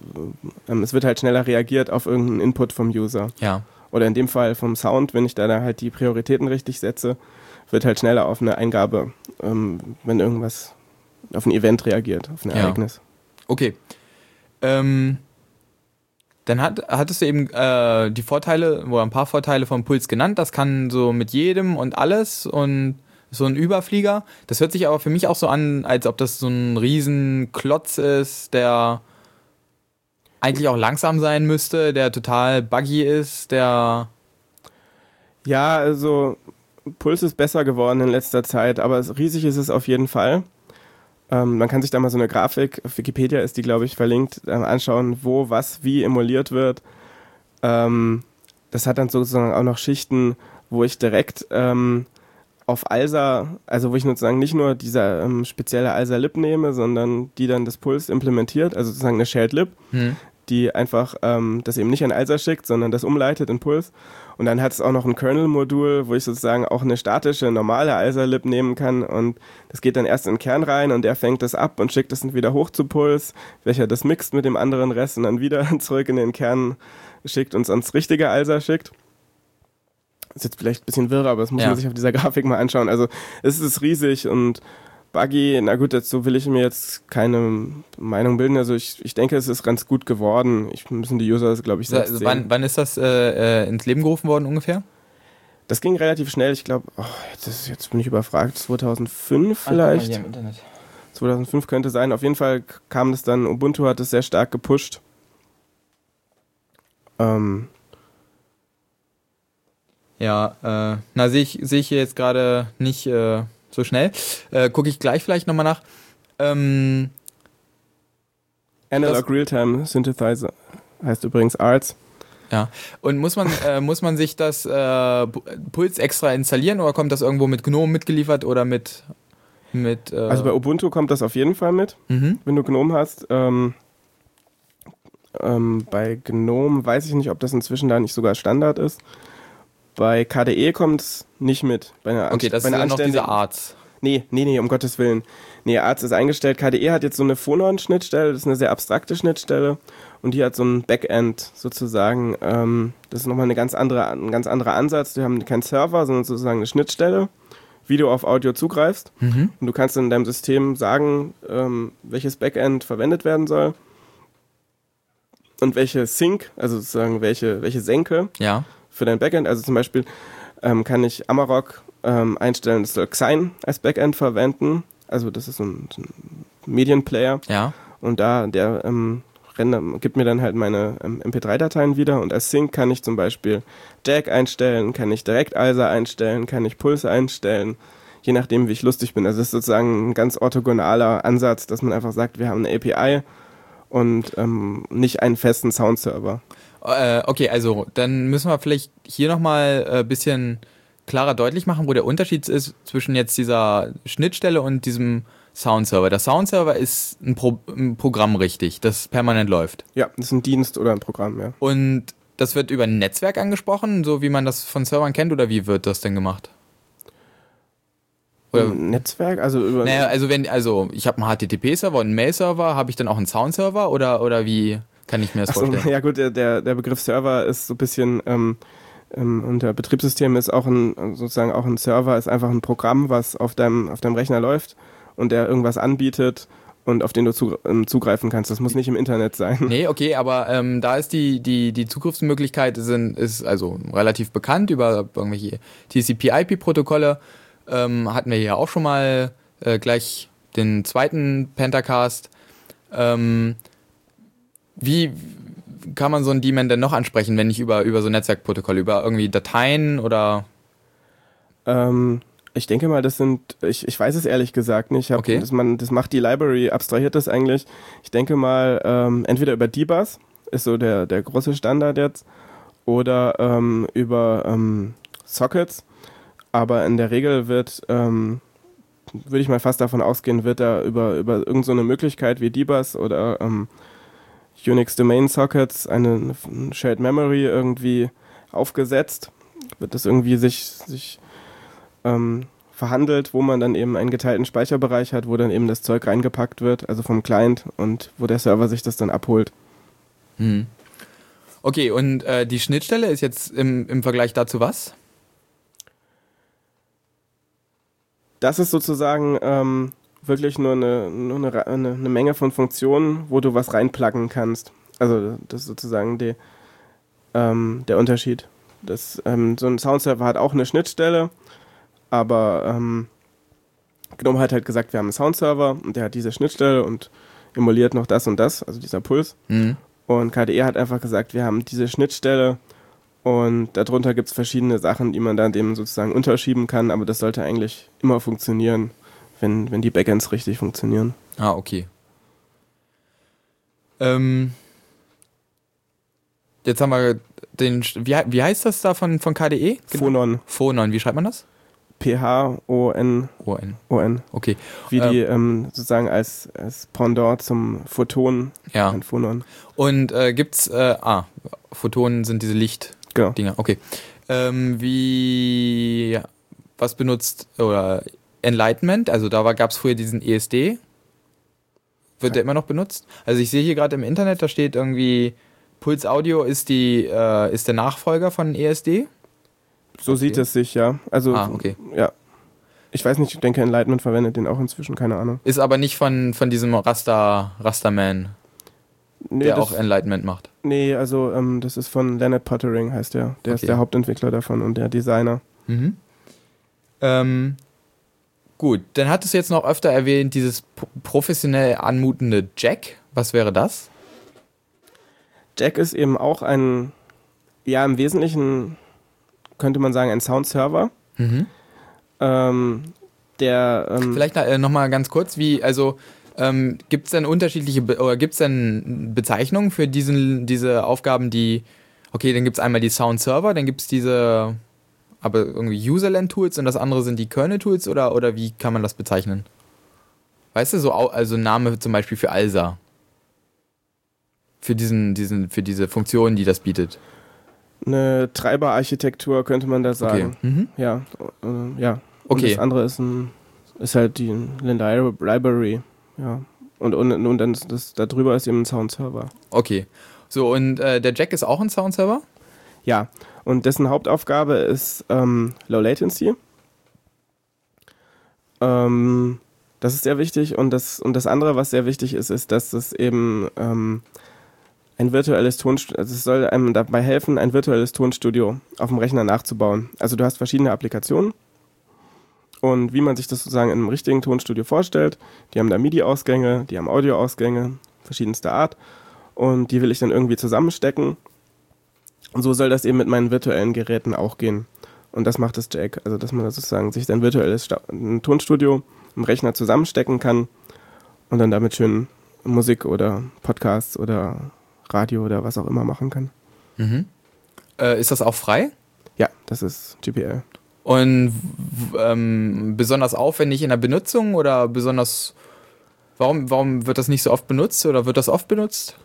ähm, es wird halt schneller reagiert auf irgendeinen Input vom User. Ja. Oder in dem Fall vom Sound, wenn ich da halt die Prioritäten richtig setze, wird halt schneller auf eine Eingabe, ähm, wenn irgendwas auf ein Event reagiert, auf ein ja. Ereignis. Okay. Ähm, dann hat, hattest du eben äh, die Vorteile oder ein paar Vorteile vom Puls genannt. Das kann so mit jedem und alles und so ein Überflieger. Das hört sich aber für mich auch so an, als ob das so ein Riesenklotz ist, der eigentlich auch langsam sein müsste, der total buggy ist, der. Ja, also Puls ist besser geworden in letzter Zeit, aber riesig ist es auf jeden Fall. Ähm, man kann sich da mal so eine Grafik, auf Wikipedia ist die, glaube ich, verlinkt, äh, anschauen, wo was wie emuliert wird. Ähm, das hat dann sozusagen auch noch Schichten, wo ich direkt ähm, auf ALSA, also wo ich sozusagen nicht nur diese ähm, spezielle ALSA-Lib nehme, sondern die dann das Puls implementiert, also sozusagen eine Shared Lib, hm. Die einfach ähm, das eben nicht an ALSA schickt, sondern das umleitet in Puls. Und dann hat es auch noch ein Kernel-Modul, wo ich sozusagen auch eine statische, normale ALSA-Lib nehmen kann. Und das geht dann erst in den Kern rein und der fängt das ab und schickt es dann wieder hoch zu Puls, welcher das mixt mit dem anderen Rest und dann wieder [LAUGHS] zurück in den Kern schickt und sonst richtige ALSA schickt. Ist jetzt vielleicht ein bisschen wirr, aber das muss ja. man sich auf dieser Grafik mal anschauen. Also es ist riesig und Buggy, na gut, dazu will ich mir jetzt keine Meinung bilden. Also ich, ich denke, es ist ganz gut geworden. Ich müssen die User, glaube ich, selbst also wann, wann, ist das äh, äh, ins Leben gerufen worden ungefähr? Das ging relativ schnell. Ich glaube, oh, jetzt, jetzt bin ich überfragt. 2005 vielleicht. Ach, mal, 2005 könnte sein. Auf jeden Fall kam das dann, Ubuntu hat es sehr stark gepusht. Ähm. Ja, äh, na sehe ich, seh ich hier jetzt gerade nicht... Äh so schnell. Äh, Gucke ich gleich vielleicht nochmal nach. Ähm, Analog Realtime Synthesizer heißt übrigens ARTS. Ja. Und muss man, äh, muss man sich das äh, Puls extra installieren oder kommt das irgendwo mit GNOME mitgeliefert oder mit Mit, äh Also bei Ubuntu kommt das auf jeden Fall mit, mhm. wenn du GNOME hast. Ähm, ähm, bei GNOME weiß ich nicht, ob das inzwischen da nicht sogar Standard ist. Bei KDE kommt es nicht mit. Bei einer Okay, das bei ist einer ja noch diese Arts. Nee, nee, nee, um Gottes Willen. Nee, Arzt ist eingestellt. KDE hat jetzt so eine Phonon-Schnittstelle, das ist eine sehr abstrakte Schnittstelle und die hat so ein Backend sozusagen. Ähm, das ist nochmal eine ganz andere, ein ganz anderer Ansatz. Die haben keinen Server, sondern sozusagen eine Schnittstelle, wie du auf Audio zugreifst. Mhm. Und du kannst in deinem System sagen, ähm, welches Backend verwendet werden soll und welche Sync, also sozusagen welche, welche Senke Ja. für dein Backend. Also zum Beispiel ähm, kann ich Amarok ähm, einstellen, das soll Xine als Backend verwenden. Also das ist so ein, so ein Medienplayer Ja. und da der ähm, gibt mir dann halt meine ähm, MP3-Dateien wieder und als Sync kann ich zum Beispiel Jack einstellen, kann ich Direct-ISA einstellen, kann ich Pulse einstellen, je nachdem wie ich lustig bin. Also das ist sozusagen ein ganz orthogonaler Ansatz, dass man einfach sagt, wir haben eine API und ähm, nicht einen festen Soundserver. Äh, okay, also dann müssen wir vielleicht hier nochmal ein äh, bisschen klarer deutlich machen, wo der Unterschied ist zwischen jetzt dieser Schnittstelle und diesem Soundserver. Der Soundserver ist ein, Pro ein Programm richtig, das permanent läuft. Ja, das ist ein Dienst oder ein Programm, ja. Und das wird über ein Netzwerk angesprochen, so wie man das von Servern kennt, oder wie wird das denn gemacht? Oder, Ein Netzwerk, also über naja, also wenn, also ich habe einen HTTP-Server und einen Mail-Server, habe ich dann auch einen Soundserver oder, oder wie kann ich mir das Achso, vorstellen? ja gut, der, der Begriff Server ist so ein bisschen ähm, ähm, unter Betriebssystem ist auch ein sozusagen auch ein Server ist einfach ein Programm, was auf deinem auf deinem Rechner läuft und der irgendwas anbietet und auf den du ähm, zugreifen kannst. Das muss nicht im Internet sein. Nee, okay, aber ähm, da ist die, die, die Zugriffsmöglichkeit sind, ist also relativ bekannt über irgendwelche TCP-IP-Protokolle. Ähm, hatten wir hier auch schon mal äh, gleich den zweiten Pentacast. Ähm, wie kann man so einen Daemon denn noch ansprechen, wenn nicht über, über so Netzwerkprotokolle, über irgendwie Dateien oder Ähm, ich denke mal, das sind, ich, ich weiß es ehrlich gesagt nicht. Ich hab, Okay. das, man, das macht die Library, abstrahiert das eigentlich. Ich denke mal, ähm, entweder über DBus, ist so der, der große Standard jetzt, oder ähm, über ähm, Sockets. Aber in der Regel wird, ähm, würde ich mal fast davon ausgehen, wird da über, über irgendeine so Möglichkeit wie DBus oder ähm, Unix Domain Sockets eine, eine Shared Memory irgendwie aufgesetzt. Wird das irgendwie sich, sich ähm, verhandelt, wo man dann eben einen geteilten Speicherbereich hat, wo dann eben das Zeug reingepackt wird, also vom Client und wo der Server sich das dann abholt. hm. Okay, und äh, die Schnittstelle ist jetzt im, im Vergleich dazu was? Das ist sozusagen ähm, wirklich nur, eine, nur eine, eine, eine Menge von Funktionen, wo du was reinpluggen kannst. Also das ist sozusagen die, ähm, der Unterschied. Das, ähm, so ein Soundserver hat auch eine Schnittstelle, aber ähm, GNOME hat halt gesagt, wir haben einen Soundserver und der hat diese Schnittstelle und emuliert noch das und das, also dieser Puls. Hm. Und KDE hat einfach gesagt, wir haben diese Schnittstelle und darunter gibt es verschiedene Sachen, die man dann dem sozusagen unterschieben kann, aber das sollte eigentlich immer funktionieren, wenn, wenn die Backends richtig funktionieren. Ah, okay. Ähm, jetzt haben wir den, wie, wie heißt das da von, von KDE? Phonon, Phonon, wie schreibt man das? P-H-O-N-O-N, ON. Okay, wie Ähm. die ähm, sozusagen als, als Pendant zum Photon, ja. ein Phonon. Und äh, gibt's, äh, ah, Photonen sind diese Lichtdinger, Genau. okay. Ähm, wie, was benutzt, oder Enlightenment, also da gab es früher diesen ESD. Wird der immer noch benutzt? Also ich sehe hier gerade im Internet, da steht irgendwie, Puls Audio ist die, äh, ist der Nachfolger von ESD. So Okay. sieht es sich, ja. Also, Ah, okay. ja. Ich weiß nicht, ich denke, Enlightenment verwendet den auch inzwischen, keine Ahnung. Ist aber nicht von, von diesem Rasta, Rastaman, Nee, der auch Enlightenment macht. nee also ähm, das ist von Leonard Pottering, heißt der. Der Okay. ist der Hauptentwickler davon und der Designer. Mhm. Ähm, gut, dann hattest du jetzt noch öfter erwähnt, dieses professionell anmutende Jack. Was wäre das? Jack ist eben auch ein, ja, im Wesentlichen könnte man sagen, ein Soundserver. Mhm. Ähm, der, ähm, Vielleicht äh, nochmal ganz kurz, wie, also ähm, gibt es denn unterschiedliche, Be oder gibt es denn Bezeichnungen für diesen, diese Aufgaben, die, okay, dann gibt es einmal die Sound-Server, dann gibt es diese, aber irgendwie Userland-Tools und das andere sind die Kernel-Tools oder, oder wie kann man das bezeichnen? weißt du, so also Name zum Beispiel für Alsa. Für diesen, diesen, für diese Funktion, die das bietet. Eine Treiberarchitektur könnte man da sagen. Okay. Mhm. Ja, äh, ja. Okay. Und das andere ist ein, ist halt die Linda Library. Ja. Und, und, und dann ist das, da drüber ist eben ein Soundserver. Okay. So, und äh, der Jack ist auch ein Soundserver? Ja. Und dessen Hauptaufgabe ist ähm, Low Latency. Ähm, das ist sehr wichtig. Und das, und das andere, was sehr wichtig ist, ist, dass es eben ähm, ein virtuelles Tonstudio, also es soll einem dabei helfen, ein virtuelles Tonstudio auf dem Rechner nachzubauen. Also du hast verschiedene Applikationen und wie man sich das sozusagen in einem richtigen Tonstudio vorstellt. Die haben da MIDI-Ausgänge, die haben Audio-Ausgänge verschiedenster Art und die will ich dann irgendwie zusammenstecken. Und so soll das eben mit meinen virtuellen Geräten auch gehen. Und das macht das Jack, also dass man das sozusagen sich sein virtuelles Sta ein Tonstudio im Rechner zusammenstecken kann und dann damit schön Musik oder Podcasts oder Radio oder was auch immer machen kann. Mhm. Äh, ist das auch frei? Ja, das ist GPL. Und ähm, besonders aufwendig in der Benutzung oder besonders. Warum, warum wird das nicht so oft benutzt oder wird das oft benutzt?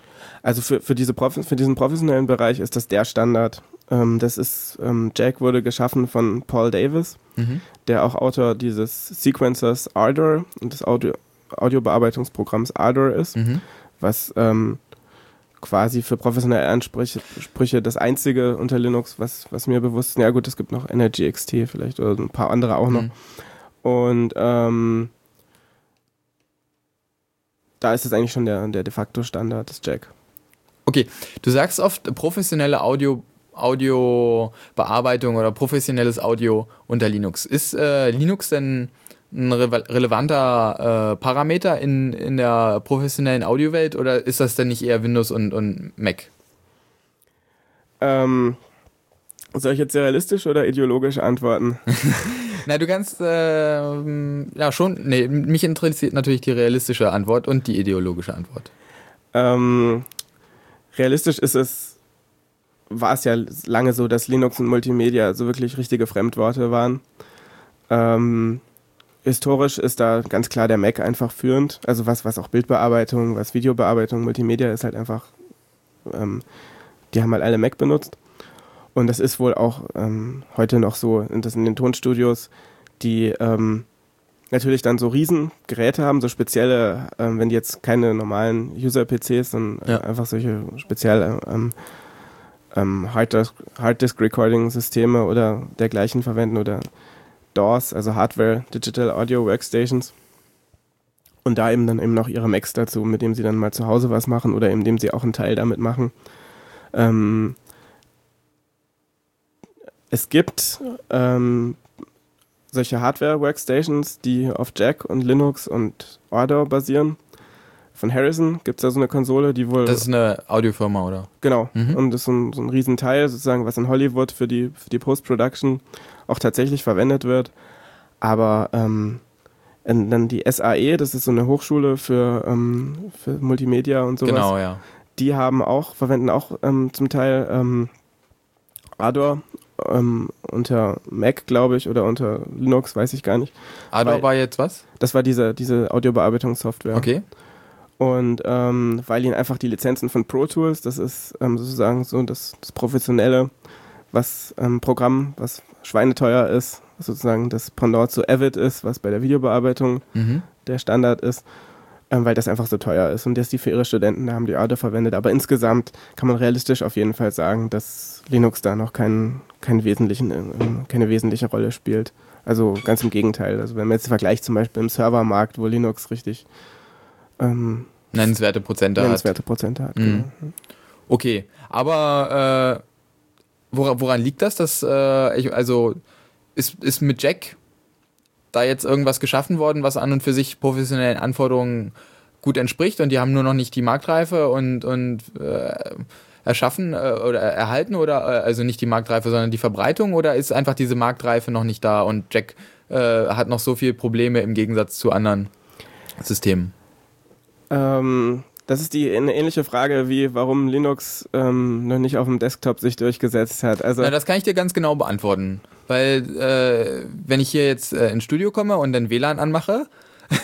Also für, für, diese für diesen professionellen Bereich ist das der Standard. Ähm, das ist, ähm, Jack wurde geschaffen von Paul Davis, mhm. der auch Autor dieses Sequencers Ardor und des Audio, Audiobearbeitungsprogramms Ardor ist, mhm. was ähm, quasi für professionelle Ansprüche das einzige unter Linux, was, was mir bewusst ist. Ja gut, es gibt noch Energy XT vielleicht oder ein paar andere auch noch. Mhm. Und ähm, da ist es eigentlich schon der, der de facto Standard des Jack. Okay, du sagst oft professionelle Audio Audiobearbeitung oder professionelles Audio unter Linux. Ist äh, Linux denn ein re relevanter äh, Parameter in, in der professionellen Audiowelt oder ist das denn nicht eher Windows und, und Mac? Ähm, soll ich jetzt realistisch oder ideologisch antworten? [LAUGHS] [LAUGHS] Na, du kannst, äh, ja schon, nee, mich interessiert natürlich die realistische Antwort und die ideologische Antwort. Ähm, realistisch ist es, war es ja lange so, dass Linux und Multimedia so wirklich richtige Fremdworte waren. Ähm, historisch ist da ganz klar der Mac einfach führend. Also was, was auch Bildbearbeitung, was Videobearbeitung, Multimedia ist halt einfach, ähm, die haben halt alle Mac benutzt. Und das ist wohl auch ähm, heute noch so, dass in den Tonstudios, die ähm, natürlich dann so Riesengeräte haben, so spezielle, ähm, wenn die jetzt keine normalen User-PCs, sondern äh, ja. einfach solche spezielle ähm, ähm, Harddisk-Recording-Systeme oder dergleichen verwenden oder DAWs, also Hardware Digital Audio Workstations. Und da eben dann eben noch ihre Macs dazu, mit dem sie dann mal zu Hause was machen oder indem sie auch einen Teil damit machen. Ähm, es gibt ähm, solche Hardware-Workstations, die auf Jack und Linux und Ardour basieren. Von Harrison gibt es da so eine Konsole, die wohl. Das ist eine Audiofirma, oder? Genau. Mhm. Und das ist so ein, so ein Riesenteil, sozusagen, was in Hollywood für die, für die Post-Production auch tatsächlich verwendet wird. Aber ähm, dann die SAE, das ist so eine Hochschule für, ähm, für Multimedia und sowas. Genau, ja. Die haben auch, verwenden auch ähm, zum Teil ähm, Ador ähm, unter Mac, glaube ich, oder unter Linux, weiß ich gar nicht. Ador war jetzt was? Das war diese, diese Audiobearbeitungssoftware. Okay. Und ähm, weil ihnen einfach die Lizenzen von Pro Tools, das ist ähm, sozusagen so das, das professionelle was ähm, Programm, was schweineteuer ist, sozusagen das Pendant zu Avid ist, was bei der Videobearbeitung mhm. der Standard ist, ähm, weil das einfach so teuer ist. Und das die für ihre Studenten, da haben die Ade verwendet. Aber insgesamt kann man realistisch auf jeden Fall sagen, dass Linux da noch keinen, keinen wesentlichen, ähm, keine wesentliche Rolle spielt. Also ganz im Gegenteil. Also wenn man jetzt vergleicht zum Beispiel im Servermarkt, wo Linux richtig ähm, nennenswerte Prozente nennenswerte hat. Prozente hat. Mhm. Genau. Okay, aber äh Woran, woran liegt das? Dass, äh, ich, also ist, ist mit Jack da jetzt irgendwas geschaffen worden, was an und für sich professionellen Anforderungen gut entspricht und die haben nur noch nicht die Marktreife und, und äh, erschaffen äh, oder erhalten oder äh, also nicht die Marktreife, sondern die Verbreitung oder ist einfach diese Marktreife noch nicht da und Jack äh, hat noch so viele Probleme im Gegensatz zu anderen Systemen? Ähm, das ist die eine ähnliche Frage wie, warum Linux ähm, noch nicht auf dem Desktop sich durchgesetzt hat. Also Na, das kann ich dir ganz genau beantworten. Weil äh, wenn ich hier jetzt äh, ins Studio komme und dann WLAN anmache, [LAUGHS]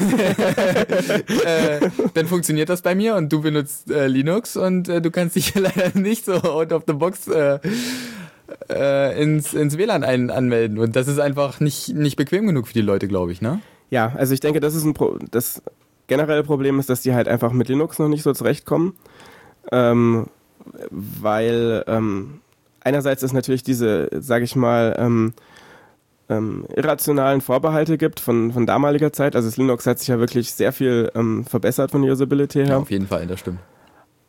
äh, dann funktioniert das bei mir und du benutzt äh, Linux und äh, du kannst dich [LAUGHS] leider nicht so out of the box äh, ins, ins WLAN ein, anmelden. Und das ist einfach nicht, nicht bequem genug für die Leute, glaube ich, ne? Ja, also ich denke, das ist ein Pro das generelle Problem ist, dass die halt einfach mit Linux noch nicht so zurechtkommen. Ähm, weil ähm, einerseits ist natürlich diese, sage ich mal, ähm, ähm, irrationalen Vorbehalte gibt von, von damaliger Zeit. Also das Linux hat sich ja wirklich sehr viel ähm, verbessert von der Usability her. Ja, auf jeden Fall, das stimmt.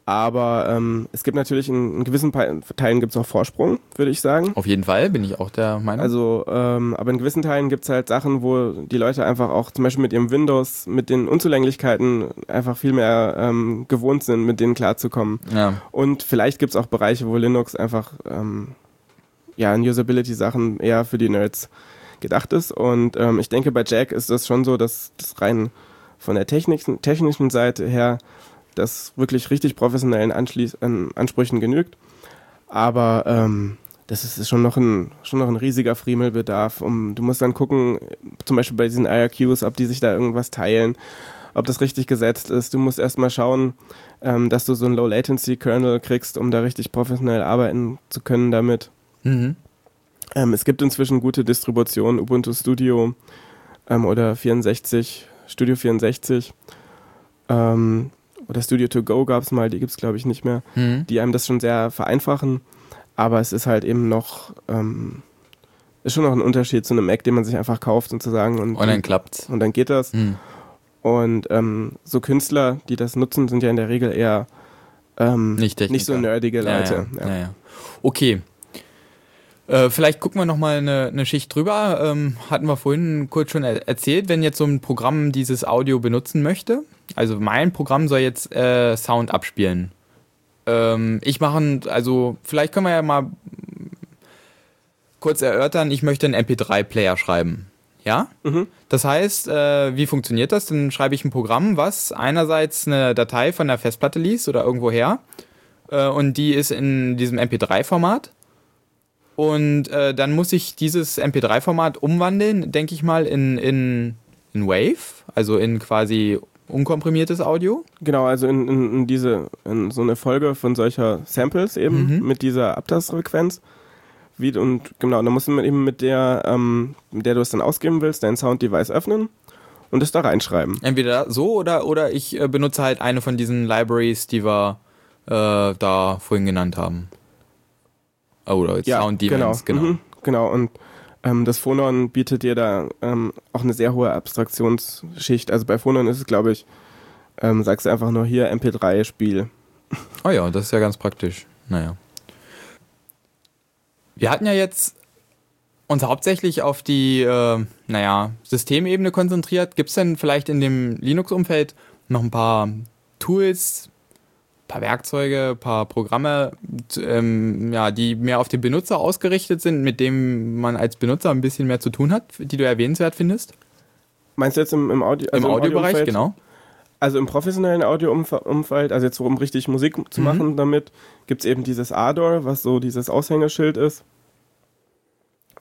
Aber ähm, es gibt natürlich in, in gewissen Teilen gibt es auch Vorsprung, würde ich sagen. Auf jeden Fall, bin ich auch der Meinung. Also, ähm, aber in gewissen Teilen gibt es halt Sachen, wo die Leute einfach auch zum Beispiel mit ihrem Windows, mit den Unzulänglichkeiten einfach viel mehr ähm, gewohnt sind, mit denen klarzukommen. Ja. Und vielleicht gibt es auch Bereiche, wo Linux einfach ähm, ja in Usability-Sachen eher für die Nerds gedacht ist. Und ähm, ich denke, bei Jack ist das schon so, dass das rein von der technischen, technischen Seite her das wirklich richtig professionellen Anschließ äh, Ansprüchen genügt. Aber ähm, das ist schon noch ein, schon noch ein riesiger Friemelbedarf. Um, du musst dann gucken, zum Beispiel bei diesen IRQs, ob die sich da irgendwas teilen, ob das richtig gesetzt ist. Du musst erstmal schauen, ähm, dass du so einen Low-Latency-Kernel kriegst, um da richtig professionell arbeiten zu können damit. Mhm. Ähm, es gibt inzwischen gute Distributionen, Ubuntu Studio ähm, oder 64, Studio 64. Ähm, oder Studio to Go gab es mal, die gibt es glaube ich nicht mehr, mhm. die einem das schon sehr vereinfachen. Aber es ist halt eben noch, ähm, ist schon noch ein Unterschied zu einem Mac, den man sich einfach kauft sozusagen. Und, und dann klappt's. Und dann geht das. Mhm. Und ähm, so Künstler, die das nutzen, sind ja in der Regel eher ähm, nicht, nicht, so nerdige Leute. Ja, ja. Ja. Okay. Äh, vielleicht gucken wir nochmal eine, eine Schicht drüber. Ähm, hatten wir vorhin kurz schon er erzählt, wenn jetzt so ein Programm dieses Audio benutzen möchte, also mein Programm soll jetzt äh, Sound abspielen. Ähm, ich mache, also vielleicht können wir ja mal kurz erörtern, ich möchte einen MP3-Player schreiben. Ja? Mhm. Das heißt, äh, wie funktioniert das? Dann schreibe ich ein Programm, was einerseits eine Datei von der Festplatte liest oder irgendwoher äh, und die ist in diesem MP3-Format. Und äh, dann muss ich dieses MP3-Format umwandeln, denke ich mal, in, in, in Wave, also in quasi unkomprimiertes Audio? Genau, also in, in, in diese, in so eine Folge von solcher Samples eben mhm. mit dieser Abtastfrequenz. Wie, und genau, dann musst du eben mit der, ähm, mit der du es dann ausgeben willst, dein Sound-Device öffnen und es da reinschreiben. Entweder so oder, oder ich äh, benutze halt eine von diesen Libraries, die wir äh, da vorhin genannt haben. Oh, oder ja, Sound Device, genau. Genau. Mhm, genau, und ähm, das Phonon bietet dir da ähm, auch eine sehr hohe Abstraktionsschicht. Also bei Phonon ist es, glaube ich, ähm, sagst du einfach nur hier MP3-Spiel. Oh ja, das ist ja ganz praktisch. Naja. Wir hatten ja jetzt uns hauptsächlich auf die, äh, naja, Systemebene konzentriert. Gibt es denn vielleicht in dem Linux-Umfeld noch ein paar Tools, paar Werkzeuge, paar Programme, ähm, ja, die mehr auf den Benutzer ausgerichtet sind, mit dem man als Benutzer ein bisschen mehr zu tun hat, die du erwähnenswert findest? Meinst du jetzt im, im, Audio, also Im Audiobereich, Audio genau. Also im professionellen Audioumfeld, also jetzt um richtig Musik zu mhm. machen damit, gibt es eben dieses Ador, was so dieses Aushängeschild ist,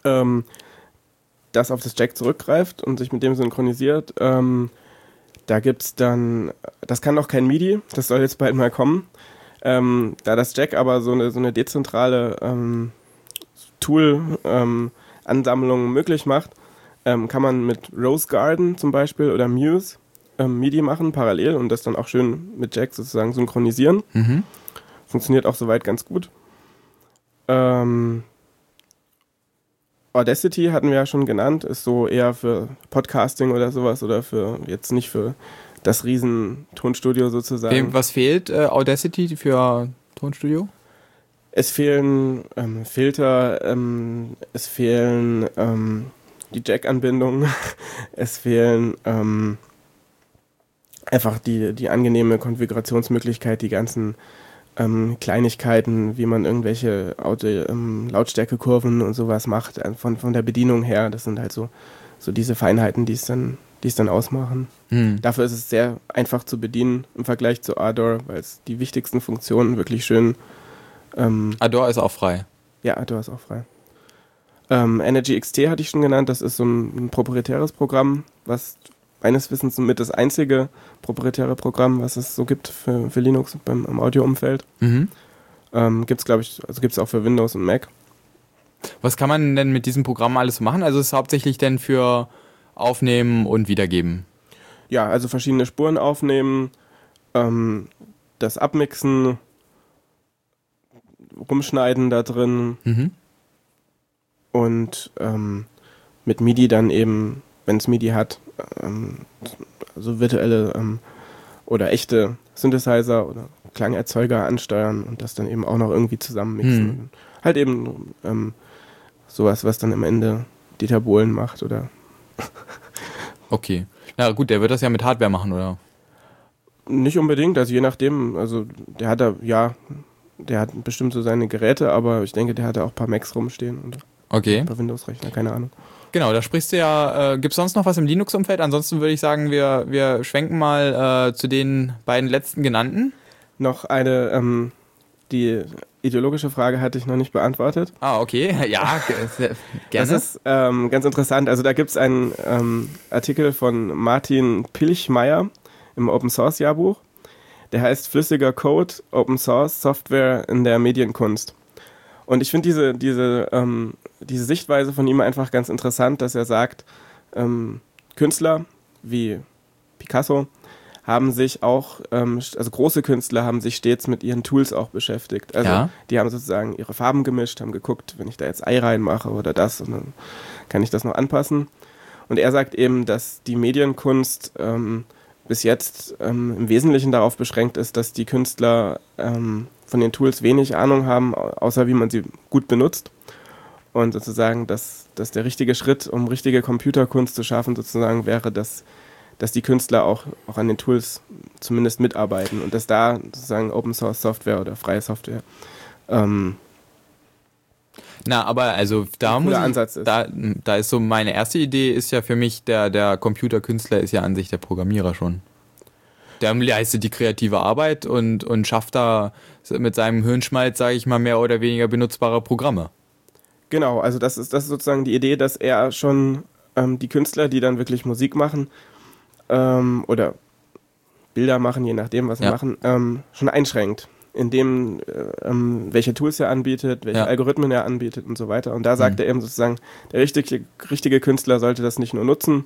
ähm, das auf das Jack zurückgreift und sich mit dem synchronisiert. Ähm, da gibt es dann, das kann noch kein MIDI, das soll jetzt bald mal kommen. Ähm, da das Jack aber so eine, so eine dezentrale ähm, Tool-Ansammlung ähm, möglich macht, ähm, kann man mit Rose Garden zum Beispiel oder Muse ähm, MIDI machen, parallel und das dann auch schön mit Jack sozusagen synchronisieren. Mhm. Funktioniert auch soweit ganz gut. Ähm, Audacity hatten wir ja schon genannt, ist so eher für Podcasting oder sowas oder für jetzt nicht für das riesen Tonstudio sozusagen. Was fehlt äh, Audacity für Tonstudio? Es fehlen ähm, Filter, ähm, es fehlen ähm, die Jack-Anbindungen, [LAUGHS] es fehlen ähm, einfach die, die angenehme Konfigurationsmöglichkeit, die ganzen ähm, Kleinigkeiten, wie man irgendwelche Auto, ähm, Lautstärkekurven und sowas macht, äh, von, von der Bedienung her. Das sind halt so, so diese Feinheiten, die es dann, die es dann ausmachen. Hm. Dafür ist es sehr einfach zu bedienen im Vergleich zu Ador, weil es die wichtigsten Funktionen wirklich schön. Ähm, Ador ist auch frei. Ja, Ador ist auch frei. Ähm, Energy XT hatte ich schon genannt, das ist so ein, ein proprietäres Programm, was meines Wissens mit das einzige proprietäre Programm, was es so gibt für, für Linux beim, im Audioumfeld. Mhm. Ähm, gibt es, glaube ich, also gibt es auch für Windows und Mac. Was kann man denn mit diesem Programm alles machen? Also es ist hauptsächlich denn für Aufnehmen und Wiedergeben. Ja, also verschiedene Spuren aufnehmen, ähm, das Abmixen, rumschneiden da drin Mhm. und ähm, mit MIDI dann eben, wenn es MIDI hat, ähm, so virtuelle ähm, oder echte Synthesizer oder Klangerzeuger ansteuern und das dann eben auch noch irgendwie zusammenmixen. Hm. Halt eben ähm, sowas, was dann am Ende Dieter Bohlen macht oder Okay. Na gut, der wird das ja mit Hardware machen, oder? nicht unbedingt, also je nachdem, also der hat da, ja, der hat bestimmt so seine Geräte, aber ich denke, der hat da auch ein paar Macs rumstehen und Okay. ein paar Windows-Rechner, keine Ahnung. Genau, da sprichst du ja, äh, gibt es sonst noch was im Linux-Umfeld? Ansonsten würde ich sagen, wir, wir schwenken mal äh, zu den beiden letzten genannten. Noch eine, ähm, die ideologische Frage hatte ich noch nicht beantwortet. Ah, okay. [LAUGHS] Ja, gerne. Das ist ähm, ganz interessant. Also da gibt es einen ähm, Artikel von Martin Pilchmeier im Open Source Jahrbuch. Der heißt Flüssiger Code, Open Source Software in der Medienkunst. Und ich finde diese, diese, ähm, diese Sichtweise von ihm einfach ganz interessant, dass er sagt, ähm, Künstler wie Picasso haben sich auch, ähm, also große Künstler haben sich stets mit ihren Tools auch beschäftigt. Also Ja. die haben sozusagen ihre Farben gemischt, haben geguckt, wenn ich da jetzt Ei reinmache oder das, und dann kann ich das noch anpassen. Und er sagt eben, dass die Medienkunst ähm, bis jetzt ähm, im Wesentlichen darauf beschränkt ist, dass die Künstler ähm, von den Tools wenig Ahnung haben, au- außer wie man sie gut benutzt. Und sozusagen, dass, dass der richtige Schritt, um richtige Computerkunst zu schaffen, sozusagen wäre, dass, dass die Künstler auch, auch an den Tools zumindest mitarbeiten und dass da sozusagen Open Source Software oder freie Software ähm, Na, aber also da muss ich, Ansatz ist. Da, da ist so meine erste Idee ist ja für mich der der Computerkünstler ist ja an sich der Programmierer schon. Der leistet die kreative Arbeit und und schafft da mit seinem Hirnschmalz, sage ich mal, mehr oder weniger benutzbare Programme. Genau, also das ist, das ist sozusagen die Idee, dass er schon ähm, die Künstler, die dann wirklich Musik machen ähm, oder Bilder machen, je nachdem, was sie Ja. machen, ähm, schon einschränkt. In dem, äh, ähm, welche Tools er anbietet, welche Ja. Algorithmen er anbietet und so weiter. Und da sagt er eben sozusagen, der richtige, richtige Künstler sollte das nicht nur nutzen,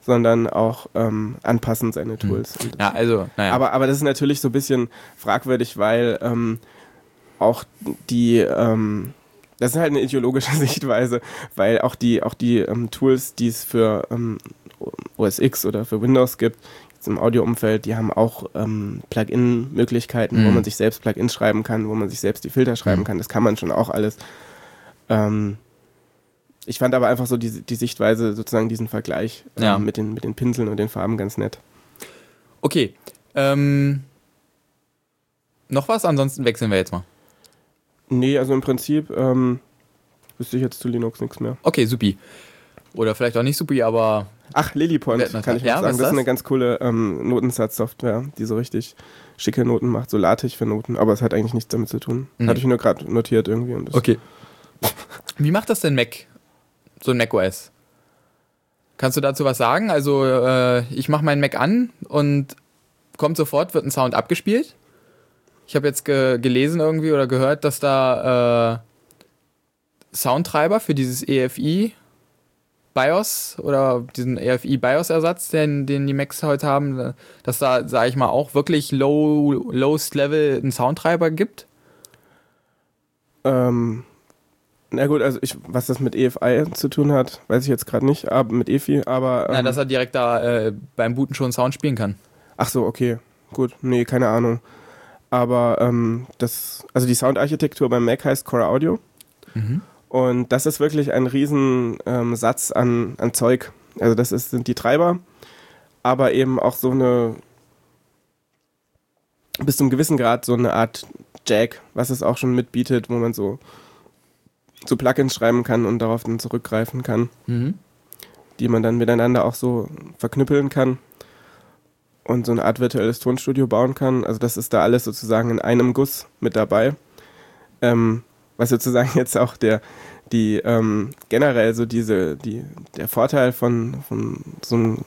sondern auch ähm, anpassen seine Tools. Und Ja, also naja. aber, aber das ist natürlich so ein bisschen fragwürdig, weil ähm, auch die, ähm, das ist halt eine ideologische [LAUGHS] Sichtweise, weil auch die, auch die ähm, Tools, die es für ähm, OS X oder für Windows gibt, jetzt im Audioumfeld, die haben auch ähm, Plugin-Möglichkeiten, wo Mhm. man sich selbst Plugins schreiben kann, wo man sich selbst die Filter schreiben Mhm. kann. Das kann man schon auch alles. Ähm, ich fand aber einfach so die, die Sichtweise, sozusagen diesen Vergleich ähm, Ja. mit, den, mit den Pinseln und den Farben ganz nett. okay. Ähm, noch was? Ansonsten wechseln wir jetzt mal. Nee, also im Prinzip ähm, wüsste ich jetzt zu Linux nichts mehr. Okay, supi. Oder vielleicht auch nicht supi, aber Ach, Lillipond, kann ich ja, noch was sagen. ist Das ist das? eine ganz coole ähm, Notensatzsoftware, die so richtig schicke Noten macht, so LaTeX für Noten, aber es hat eigentlich nichts damit zu tun. Mhm. Hatte ich nur gerade notiert irgendwie. Und das Okay. Wie macht das denn Mac? So ein Mac OS? Kannst du dazu was sagen? Also, äh, ich mache meinen Mac an und kommt sofort, wird ein Sound abgespielt. Ich habe jetzt ge gelesen irgendwie oder gehört, dass da äh, Soundtreiber für dieses EFI BIOS oder diesen EFI BIOS Ersatz, den, den die Macs heute haben, dass da, sage ich mal, auch wirklich low, lowest level einen Soundtreiber gibt. Ähm, na gut, also ich, was das mit EFI zu tun hat, weiß ich jetzt gerade nicht, aber mit EFI, aber ähm, Ja, dass er direkt da äh, beim Booten schon Sound spielen kann. ach so, okay, gut, nee, keine Ahnung. Aber ähm, das, also die Soundarchitektur beim Mac heißt Core Audio. Und das ist wirklich ein riesen ähm, Satz an, an Zeug. Also das ist, sind die Treiber, aber eben auch so eine bis zum gewissen Grad so eine Art Jack, was es auch schon mitbietet, wo man so, so Plugins schreiben kann und darauf dann zurückgreifen kann, Mhm. die man dann miteinander auch so verknüppeln kann und so eine Art virtuelles Tonstudio bauen kann. Also das ist da alles sozusagen in einem Guss mit dabei. Ähm, was sozusagen [LAUGHS] jetzt auch der, die ähm, generell so diese, die, der Vorteil von, von so einem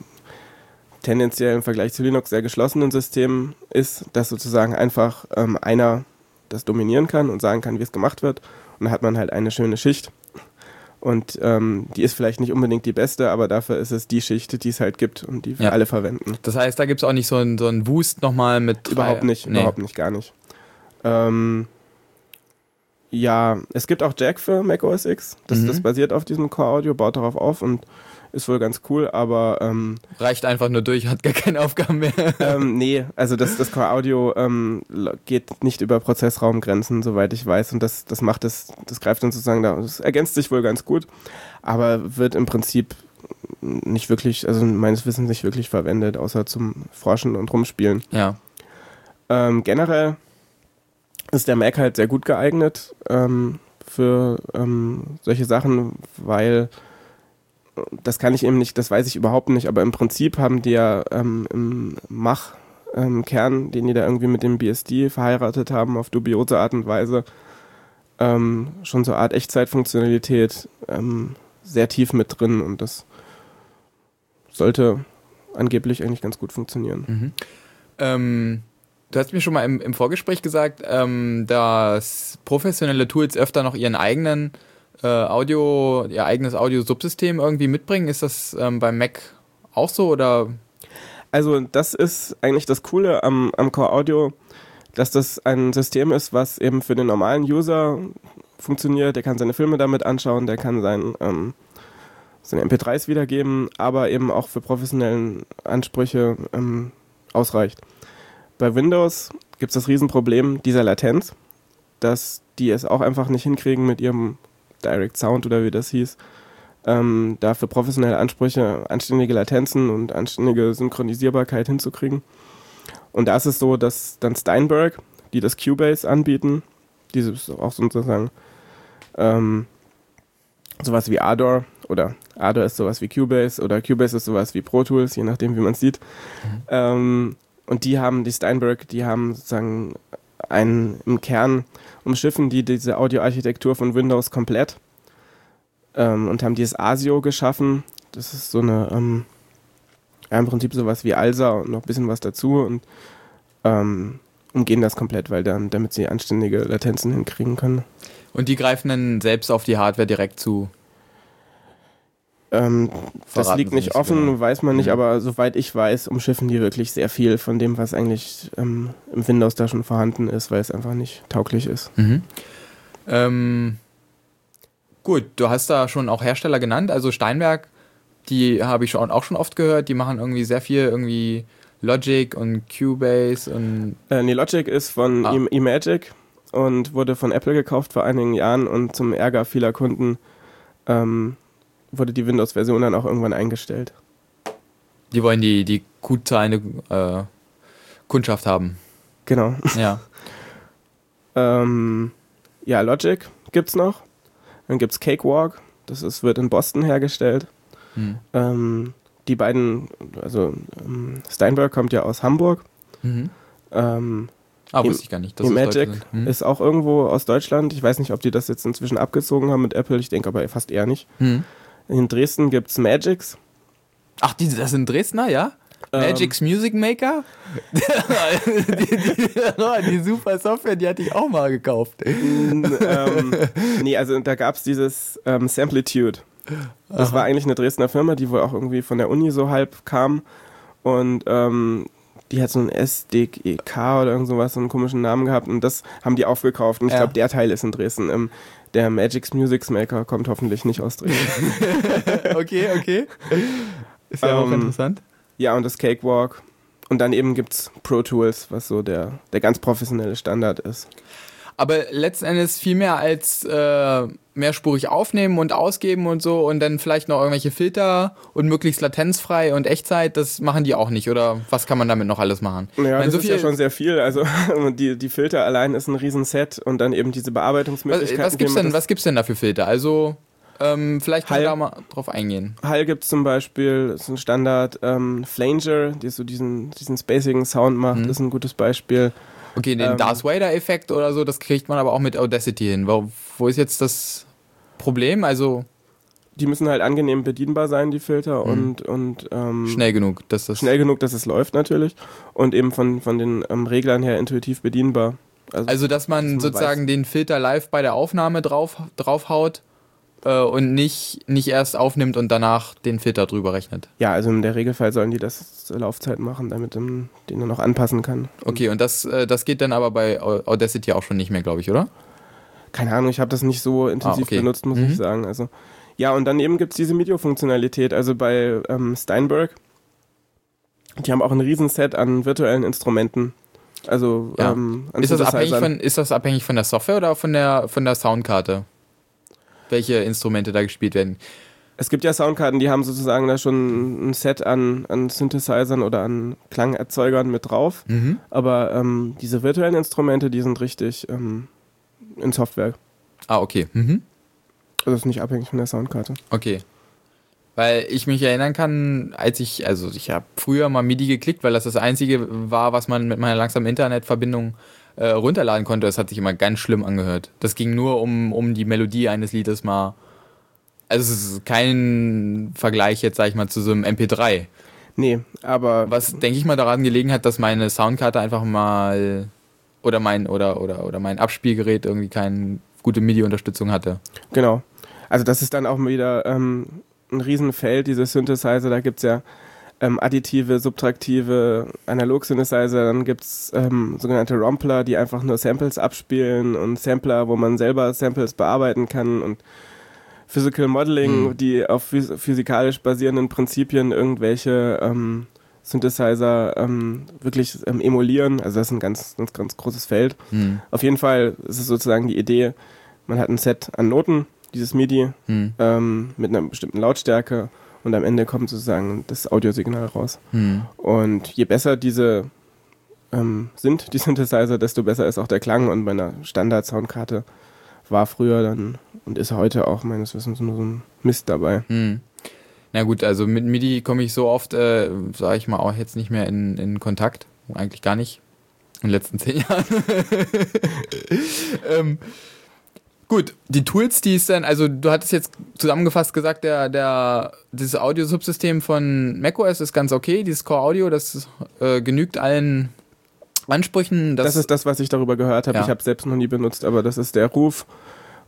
tendenziell im Vergleich zu Linux sehr geschlossenen System ist, dass sozusagen einfach ähm, einer das dominieren kann und sagen kann, wie es gemacht wird. Und dann hat man halt eine schöne Schicht. Und ähm, die ist vielleicht nicht unbedingt die beste, aber dafür ist es die Schicht, die es halt gibt und die wir Ja. alle verwenden. Das heißt, da gibt es auch nicht so einen so einen Wust nochmal mit. Überhaupt drei- nicht, Nee. überhaupt nicht, gar nicht. Ähm, ja, es gibt auch Jack für Mac OS X. Das, Mhm. das basiert auf diesem Core Audio, baut darauf auf und ist wohl ganz cool, aber ähm, Reicht einfach nur durch, hat gar keine Aufgaben mehr. [LAUGHS] ähm, nee, also das, das Core Audio ähm, geht nicht über Prozessraumgrenzen, soweit ich weiß. Und das, das macht es, das greift dann sozusagen da, das ergänzt sich wohl ganz gut, aber wird im Prinzip nicht wirklich, also meines Wissens nicht wirklich verwendet, außer zum Forschen und Rumspielen. ja. Ähm, generell ist der Mac halt sehr gut geeignet ähm, für ähm, solche Sachen, weil das kann ich eben nicht, das weiß ich überhaupt nicht, aber im Prinzip haben die ja ähm, im Mach-Kern, den die da irgendwie mit dem BSD verheiratet haben, auf dubiose Art und Weise, ähm, schon so eine Art Echtzeitfunktionalität ähm, sehr tief mit drin und das sollte angeblich eigentlich ganz gut funktionieren. Mhm. Ähm, du hast mir schon mal im, im Vorgespräch gesagt, ähm, dass professionelle Tools öfter noch ihren eigenen äh, Audio, ihr eigenes Audio-Subsystem irgendwie mitbringen. Ist das ähm, beim Mac auch so oder? Also das ist eigentlich das Coole am, am Core Audio, dass das ein System ist, was eben für den normalen User funktioniert. Der kann seine Filme damit anschauen, der kann sein, ähm, seine MP3s wiedergeben, aber eben auch für professionellen Ansprüche ähm, ausreicht. Bei Windows gibt es das Riesenproblem dieser Latenz, dass die es auch einfach nicht hinkriegen mit ihrem Direct Sound oder wie das hieß, ähm, da für professionelle Ansprüche anständige Latenzen und anständige Synchronisierbarkeit hinzukriegen. Und da ist es so, dass dann Steinberg, die das Cubase anbieten, dieses auch sozusagen ähm, sowas wie Ardor oder Ardor ist sowas wie Cubase oder Cubase ist sowas wie Pro Tools, je nachdem wie man es sieht. Ähm, und die haben, die Steinberg, die haben sozusagen einen im Kern umschiffen die diese Audioarchitektur von Windows komplett ähm, und haben dieses ASIO geschaffen. Das ist so eine, ähm, ja, im Prinzip sowas wie ALSA und noch ein bisschen was dazu und ähm, umgehen das komplett, weil dann, damit sie anständige Latenzen hinkriegen können. Und die greifen dann selbst auf die Hardware direkt zu. Ähm, das liegt nicht offen, genau. weiß man nicht, Mhm. aber soweit ich weiß, umschiffen die wirklich sehr viel von dem, was eigentlich ähm, im Windows da schon vorhanden ist, weil es einfach nicht tauglich ist. Mhm. Ähm, gut, du hast da schon auch Hersteller genannt, also Steinberg, die habe ich schon, auch schon oft gehört, die machen irgendwie sehr viel irgendwie Logic und Cubase und Äh, nee, Logic ist von Ah. E- eMagic und wurde von Apple gekauft vor einigen Jahren und zum Ärger vieler Kunden ähm, wurde die Windows-Version dann auch irgendwann eingestellt. die wollen die, die gut zahlende äh, Kundschaft haben. Genau. Ja. [LAUGHS] Ähm, ja, Logic gibt's noch. Dann gibt's Cakewalk, das ist, wird in Boston hergestellt. Hm. Ähm, die beiden, also ähm, Steinberg kommt ja aus Hamburg. Mhm. Ähm, Ah, wusste ich gar nicht. Leute Magic. Hm. ist auch irgendwo aus Deutschland. Ich weiß nicht, ob die das jetzt inzwischen abgezogen haben mit Apple. Ich denke aber fast eher nicht. Hm. In Dresden gibt's Magics. Ach, die, das sind Dresdner, ja? Ähm, Magic's Music Maker? [LAUGHS] die, die, die super Software, die hatte ich auch mal gekauft. ähm, nee, also da gab's dieses ähm, Samplitude. Das war eigentlich eine Dresdner Firma, die wohl auch irgendwie von der Uni so halb kam. Und ähm, die hat so ein SDK oder irgend sowas, so einen komischen Namen gehabt. Und das haben die aufgekauft. Und ich Ja. glaube, der Teil ist in Dresden. Ähm, der Magic's Music Maker kommt hoffentlich nicht aus Dresden. [LAUGHS] okay, okay. Ist ja auch Ähm, interessant. Ja, und das Cakewalk. Und dann eben gibt's Pro Tools, was so der, der ganz professionelle Standard ist. Aber letzten Endes viel mehr als äh, mehrspurig aufnehmen und ausgeben und so und dann vielleicht noch irgendwelche Filter und möglichst latenzfrei und Echtzeit, das machen die auch nicht. Oder was kann man damit noch alles machen? Ja, meine, das so ist ja schon sehr viel. Also [LAUGHS] die, die Filter allein ist ein Riesenset und dann eben diese Was, Bearbeitungsmöglichkeiten. was gibt's wie man denn, was gibt's denn da für Filter? Also, ähm, vielleicht können wir da mal drauf eingehen. Hall gibt zum Beispiel, ist ein Standard. Ähm, Flanger, die so diesen, diesen spacigen Sound macht, Mhm. ist ein gutes Beispiel. Okay, den Ähm, Darth Vader-Effekt oder so, das kriegt man aber auch mit Audacity hin. Wo, wo ist jetzt das Problem? Also, die müssen halt angenehm bedienbar sein, die Filter, Mhm. und, und ähm, Schnell genug, dass das. schnell genug, dass es läuft natürlich. Und eben von, von den ähm, Reglern her intuitiv bedienbar. Also, dass man, Dass man sozusagen den Filter live bei der Aufnahme drauf, draufhaut äh, und nicht, nicht erst aufnimmt und danach den Filter drüber rechnet. ja, also in der Regelfall sollen die das zur Laufzeit machen, damit man den dann noch anpassen kann. Okay, und das, äh, das geht dann aber bei Au- Audacity auch schon nicht mehr, glaube ich, oder? Keine Ahnung, ich habe das nicht so intensiv Ah, okay. benutzt, muss Mhm. ich sagen. Also, ja, und dann eben gibt es diese MIDI-Funktionalität. Also bei ähm, Steinberg, die haben auch ein Riesenset an virtuellen Instrumenten. Also Ja. ähm, an Ist das, abhängig von, ist das abhängig von der Software oder von der, von der Soundkarte? Welche Instrumente da gespielt werden? Es gibt ja Soundkarten, die haben sozusagen da schon ein Set an, an Synthesizern oder an Klangerzeugern mit drauf. Mhm. Aber ähm, diese virtuellen Instrumente, die sind richtig ähm, in Software. Ah, okay. Mhm. Also ist nicht abhängig von der Soundkarte. Okay. Weil ich mich erinnern kann, als ich, also ich habe früher mal MIDI geklickt, weil das das einzige war, was man mit meiner langsamen Internetverbindung äh, runterladen konnte. Das hat sich immer ganz schlimm angehört. Das ging nur um, um die Melodie eines Liedes mal. Also es ist kein Vergleich jetzt, sag ich mal, zu so einem MP3. Nee, aber Was, denke ich mal, daran gelegen hat, dass meine Soundkarte einfach mal oder mein oder oder oder mein Abspielgerät irgendwie keine gute MIDI-Unterstützung hatte. Genau. Also das ist dann auch wieder ähm, ein Riesenfeld, diese Synthesizer. Da gibt es ja ähm, additive, subtraktive Analog-Synthesizer. Dann gibt es ähm, sogenannte Rompler, die einfach nur Samples abspielen und Sampler, wo man selber Samples bearbeiten kann und Physical Modeling, Hm. die auf phys physikalisch basierenden Prinzipien irgendwelche ähm, Synthesizer ähm, wirklich ähm, emulieren. Also das ist ein ganz, ganz, ganz großes Feld. Hm. Auf jeden Fall ist es sozusagen die Idee, man hat ein Set an Noten, dieses MIDI, Hm. ähm, mit einer bestimmten Lautstärke und am Ende kommt sozusagen das Audiosignal raus. Hm. Und je besser diese ähm, sind, die Synthesizer, desto besser ist auch der Klang und bei einer Standard-Soundkarte war früher dann und ist heute auch meines Wissens nur so ein Mist dabei. Hm. Na gut, also mit MIDI komme ich so oft, äh, sage ich mal, auch jetzt nicht mehr in, in Kontakt. Eigentlich gar nicht. In den letzten zehn Jahren. [LAUGHS] ähm, gut, die Tools, die es dann, also du hattest jetzt zusammengefasst gesagt, der, der, dieses Audio-Subsystem von macOS ist ganz okay, dieses Core Audio, das äh, genügt allen Ansprüchen. Das, ist das, was ich darüber gehört habe. Ja. Ich habe selbst noch nie benutzt, aber das ist der Ruf.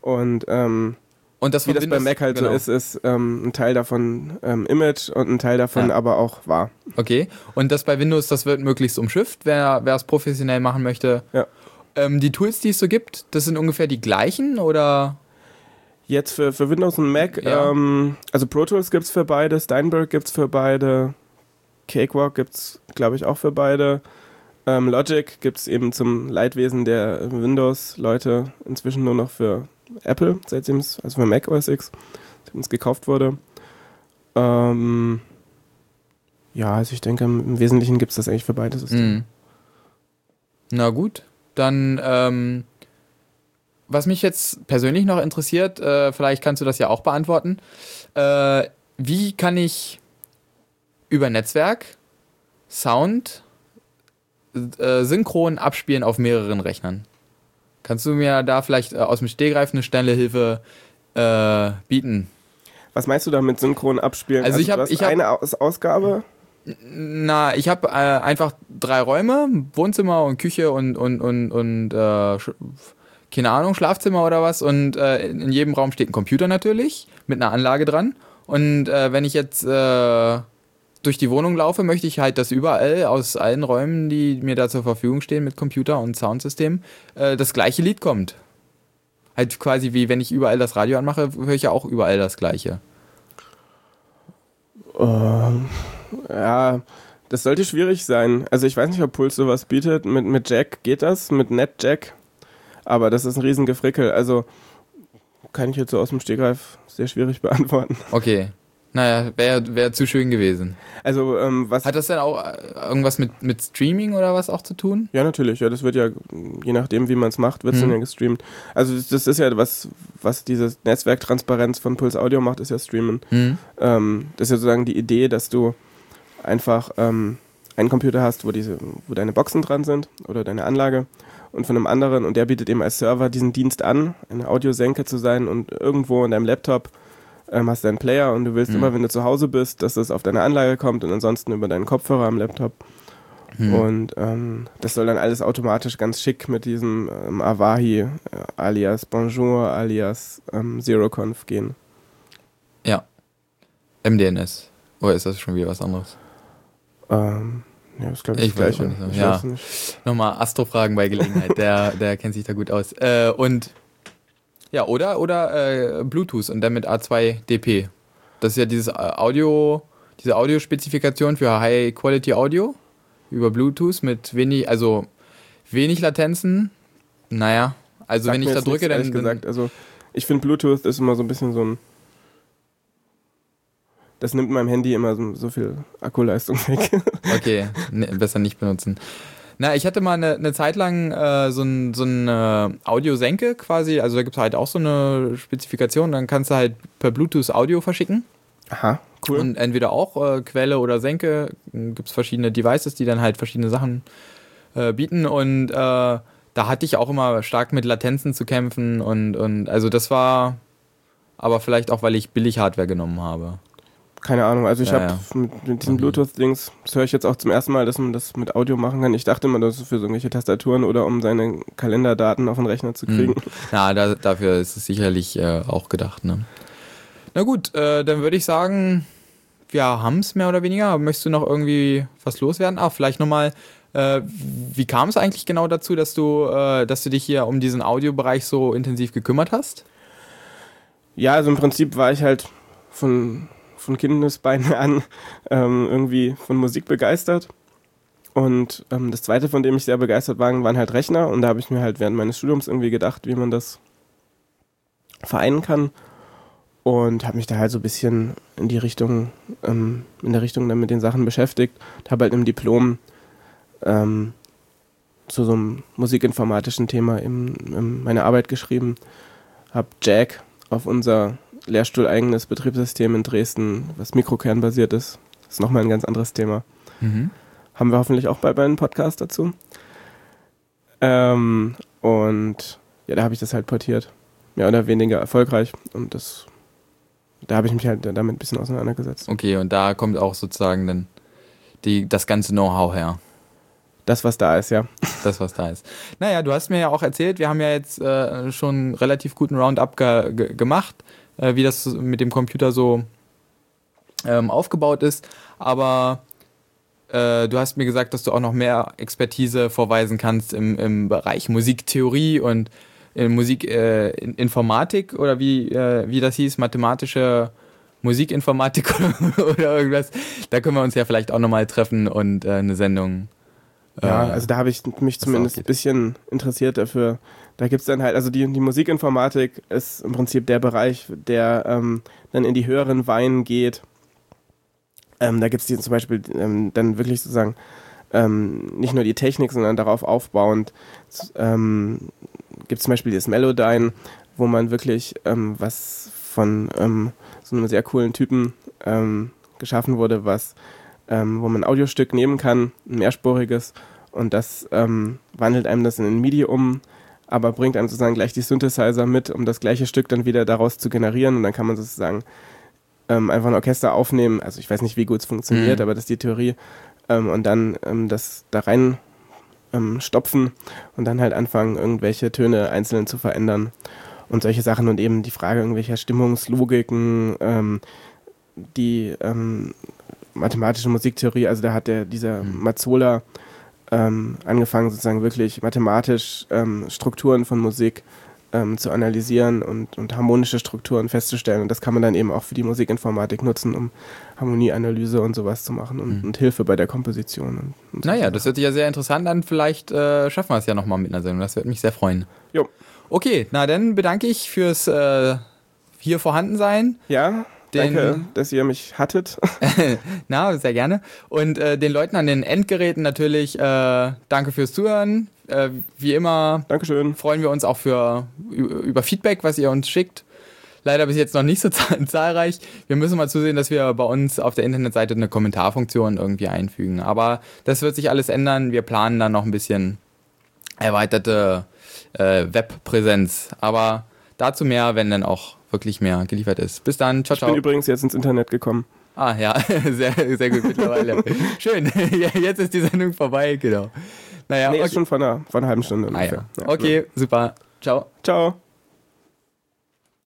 Und ähm, und das wie das bei Windows- Mac halt genau. so ist, ist ähm, ein Teil davon ähm, Image und ein Teil davon Ja. aber auch wahr. Okay. Und das bei Windows, das wird möglichst umschifft, wer wer es professionell machen möchte. Ja. Ähm, die Tools, die es so gibt, das sind ungefähr die gleichen oder? Jetzt für, für Windows und Mac, Ja. ähm, also Pro Tools gibt es für beide, Steinberg gibt es für beide, Cakewalk gibt es, glaube ich, auch für beide. Ähm, Logic gibt es eben zum Leidwesen der Windows-Leute inzwischen nur noch für Apple, seitdem es, also für Mac OS X, seitdem es gekauft wurde. Ähm, ja, also ich denke, im Wesentlichen gibt es das eigentlich für beide Systeme. Mhm. Na gut, dann ähm, was mich jetzt persönlich noch interessiert, äh, vielleicht kannst du das ja auch beantworten. Äh, wie kann ich über Netzwerk Sound äh, synchron abspielen auf mehreren Rechnern? Kannst du mir da vielleicht äh, aus dem Stegreif eine schnelle Hilfe äh, bieten? Was meinst du damit synchron abspielen? Also ich hast ich hab- eine Aus Ausgabe. Na, ich habe äh, einfach drei Räume, Wohnzimmer und Küche und und und und äh, keine Ahnung, Schlafzimmer oder was und äh, in jedem Raum steht ein Computer natürlich mit einer Anlage dran und äh, wenn ich jetzt äh, durch die Wohnung laufe, möchte ich halt, dass überall aus allen Räumen, die mir da zur Verfügung stehen mit Computer und Soundsystem, äh, das gleiche Lied kommt. Halt quasi wie wenn ich überall das Radio anmache, höre ich ja auch überall das gleiche. Ähm, ja, das sollte schwierig sein. Also ich weiß nicht, ob Puls sowas bietet. Mit, mit Jack geht das, mit NetJack. Aber das ist ein Riesengefrickel. Also kann ich jetzt so aus dem Stegreif sehr schwierig [LAUGHS] beantworten. Okay. Naja, wäre wär zu schön gewesen. Also ähm, was... Hat das denn auch äh, irgendwas mit, mit Streaming oder was auch zu tun? ja, natürlich. Ja, das wird ja, je nachdem, wie man es macht, wird es Mhm. dann ja gestreamt. Also das, ist ja was, was diese Netzwerktransparenz von Puls Audio macht, ist ja Streamen. Hm. Ähm, das ist ja sozusagen die Idee, dass du einfach ähm, einen Computer hast, wo, diese, wo deine Boxen dran sind oder deine Anlage und von einem anderen und der bietet eben als Server diesen Dienst an, eine Audiosenke zu sein und irgendwo in deinem Laptop ähm, hast deinen Player und du willst Mhm. immer, wenn du zu Hause bist, dass das auf deine Anlage kommt und ansonsten über deinen Kopfhörer am Laptop. Hm. Und ähm, das soll dann alles automatisch ganz schick mit diesem ähm, Avahi äh, alias Bonjour alias ähm, ZeroConf gehen. Ja. MDNS. Oder ist das schon wieder was anderes? Ähm, ja, das glaube ich, Ich das Gleiche. nicht. Ich Ja. Nochmal Astro fragen bei Gelegenheit. Der, [LAUGHS] der kennt sich da gut aus. Äh, und ja, oder oder äh, Bluetooth und dann mit A2DP. Das ist ja dieses äh, Audio, diese Audiospezifikation für High Quality Audio über Bluetooth mit wenig, also wenig Latenzen. Naja, also Sagt wenn ich da jetzt nichts, drücke, dann, dann gesagt, also ich finde Bluetooth ist immer so ein bisschen so ein das nimmt meinem Handy immer so, so viel Akkuleistung weg. [LAUGHS] Okay, ne, besser nicht benutzen. Na, ich hatte mal eine, eine Zeit lang äh, so ein, so ein äh, Audiosenke quasi, also da gibt es halt auch so eine Spezifikation, dann kannst du halt per Bluetooth Audio verschicken Aha, cool. und entweder auch äh, Quelle oder Senke, gibt es verschiedene Devices, die dann halt verschiedene Sachen äh, bieten und äh, da hatte ich auch immer stark mit Latenzen zu kämpfen und, und also das war aber vielleicht auch, weil ich billig Hardware genommen habe. Keine Ahnung, also ich Ja, habe ja. mit, mit diesen Mhm. Bluetooth-Dings, das höre ich jetzt auch zum ersten Mal, dass man das mit Audio machen kann. Ich dachte immer, das ist für so irgendwelche Tastaturen oder um seine Kalenderdaten auf den Rechner zu kriegen. Mhm. Na, da, dafür ist es sicherlich äh, auch gedacht, ne? Na gut, äh, dann würde ich sagen, wir haben es mehr oder weniger. Möchtest du noch irgendwie was loswerden? Ah, vielleicht nochmal, äh, wie kam es eigentlich genau dazu, dass du, äh, dass du dich hier um diesen Audiobereich so intensiv gekümmert hast? Ja, also im Prinzip war ich halt von, von Kindesbeinen [LAUGHS] an ähm, irgendwie von Musik begeistert. Und ähm, das zweite, von dem ich sehr begeistert war, waren halt Rechner. Und da habe ich mir halt während meines Studiums irgendwie gedacht, wie man das vereinen kann. Und habe mich da halt so ein bisschen in die Richtung, ähm, in der Richtung dann mit den Sachen beschäftigt. Habe halt im Diplom ähm, zu so einem musikinformatischen Thema im, meine Arbeit geschrieben. Habe Jack auf unser lehrstuhleigenes Betriebssystem in Dresden, was mikrokernbasiert ist. Das ist nochmal ein ganz anderes Thema. Mhm. Haben wir hoffentlich auch bald bei einem Podcast dazu. Ähm, und ja, da habe ich das halt portiert. Mehr oder weniger erfolgreich. Und das, da habe ich mich halt damit ein bisschen auseinandergesetzt. Okay, und da kommt auch sozusagen dann die, das ganze Know-how her. Das, was da ist, ja. Das, was da ist. Naja, du hast mir ja auch erzählt, wir haben ja jetzt äh, schon einen relativ guten Roundup ge ge gemacht, äh, wie das mit dem Computer so ähm, aufgebaut ist. Aber äh, du hast mir gesagt, dass du auch noch mehr Expertise vorweisen kannst im, im Bereich Musiktheorie und in Musikinformatik äh, in- Informatik oder wie, äh, wie das hieß, mathematische Musikinformatik [LAUGHS] oder irgendwas. Da können wir uns ja vielleicht auch nochmal treffen und äh, eine Sendung. Ja, äh, also da habe ich mich zumindest ein bisschen interessiert dafür. Da gibt's dann halt, also die, die Musikinformatik ist im Prinzip der Bereich, der ähm, dann in die höheren Weinen geht. Ähm, da gibt's die zum Beispiel ähm, dann wirklich sozusagen ähm, nicht nur die Technik, sondern darauf aufbauend ähm, gibt zum Beispiel dieses Melodyne, wo man wirklich ähm, was von ähm, so einem sehr coolen Typen ähm, geschaffen wurde, was ähm, wo man ein Audiostück nehmen kann, ein mehrspuriges, und das ähm, wandelt einem das in ein MIDI um, aber bringt einem sozusagen gleich die Synthesizer mit, um das gleiche Stück dann wieder daraus zu generieren. Und dann kann man sozusagen ähm, einfach ein Orchester aufnehmen. Also ich weiß nicht, wie gut es funktioniert, Mhm. aber das ist die Theorie. Ähm, und dann ähm, das da rein ähm, stopfen und dann halt anfangen, irgendwelche Töne einzeln zu verändern. Und solche Sachen und eben die Frage irgendwelcher Stimmungslogiken, ähm, die ähm, mathematische Musiktheorie, also da hat der dieser Mhm. Mazzola ähm, angefangen sozusagen wirklich mathematisch ähm, Strukturen von Musik ähm, zu analysieren und, und harmonische Strukturen festzustellen. Und das kann man dann eben auch für die Musikinformatik nutzen, um Harmonieanalyse und sowas zu machen und, Mhm. und Hilfe bei der Komposition. Und, und Naja, solche das hört sich ja sehr interessant an. Vielleicht äh, schaffen wir es ja nochmal mit einer Sendung. Das würde mich sehr freuen. Jo. Okay, na dann bedanke ich fürs äh, hier Vorhandensein. Ja, Den- danke, dass ihr mich hattet. [LAUGHS] Na, sehr gerne. Und äh, den Leuten an den Endgeräten natürlich äh, danke fürs Zuhören. Äh, wie immer Dankeschön. freuen wir uns auch für, über Feedback, was ihr uns schickt. Leider bis jetzt noch nicht so [LAUGHS] zahl- zahlreich. Wir müssen mal zusehen, dass wir bei uns auf der Internetseite eine Kommentarfunktion irgendwie einfügen. Aber das wird sich alles ändern. Wir planen dann noch ein bisschen erweiterte äh, Webpräsenz. Aber dazu mehr, wenn dann auch wirklich mehr geliefert ist. Bis dann, ciao, ciao. Ich bin übrigens jetzt ins Internet gekommen. Ah ja, [LAUGHS] sehr, sehr gut mittlerweile. [LAUGHS] Schön, [LAUGHS] jetzt ist die Sendung vorbei, genau. Naja, nee, okay. ist schon vor einer, vor einer halben Stunde ungefähr. Ah, ja. Ja, okay, genau. super. Ciao. Ciao.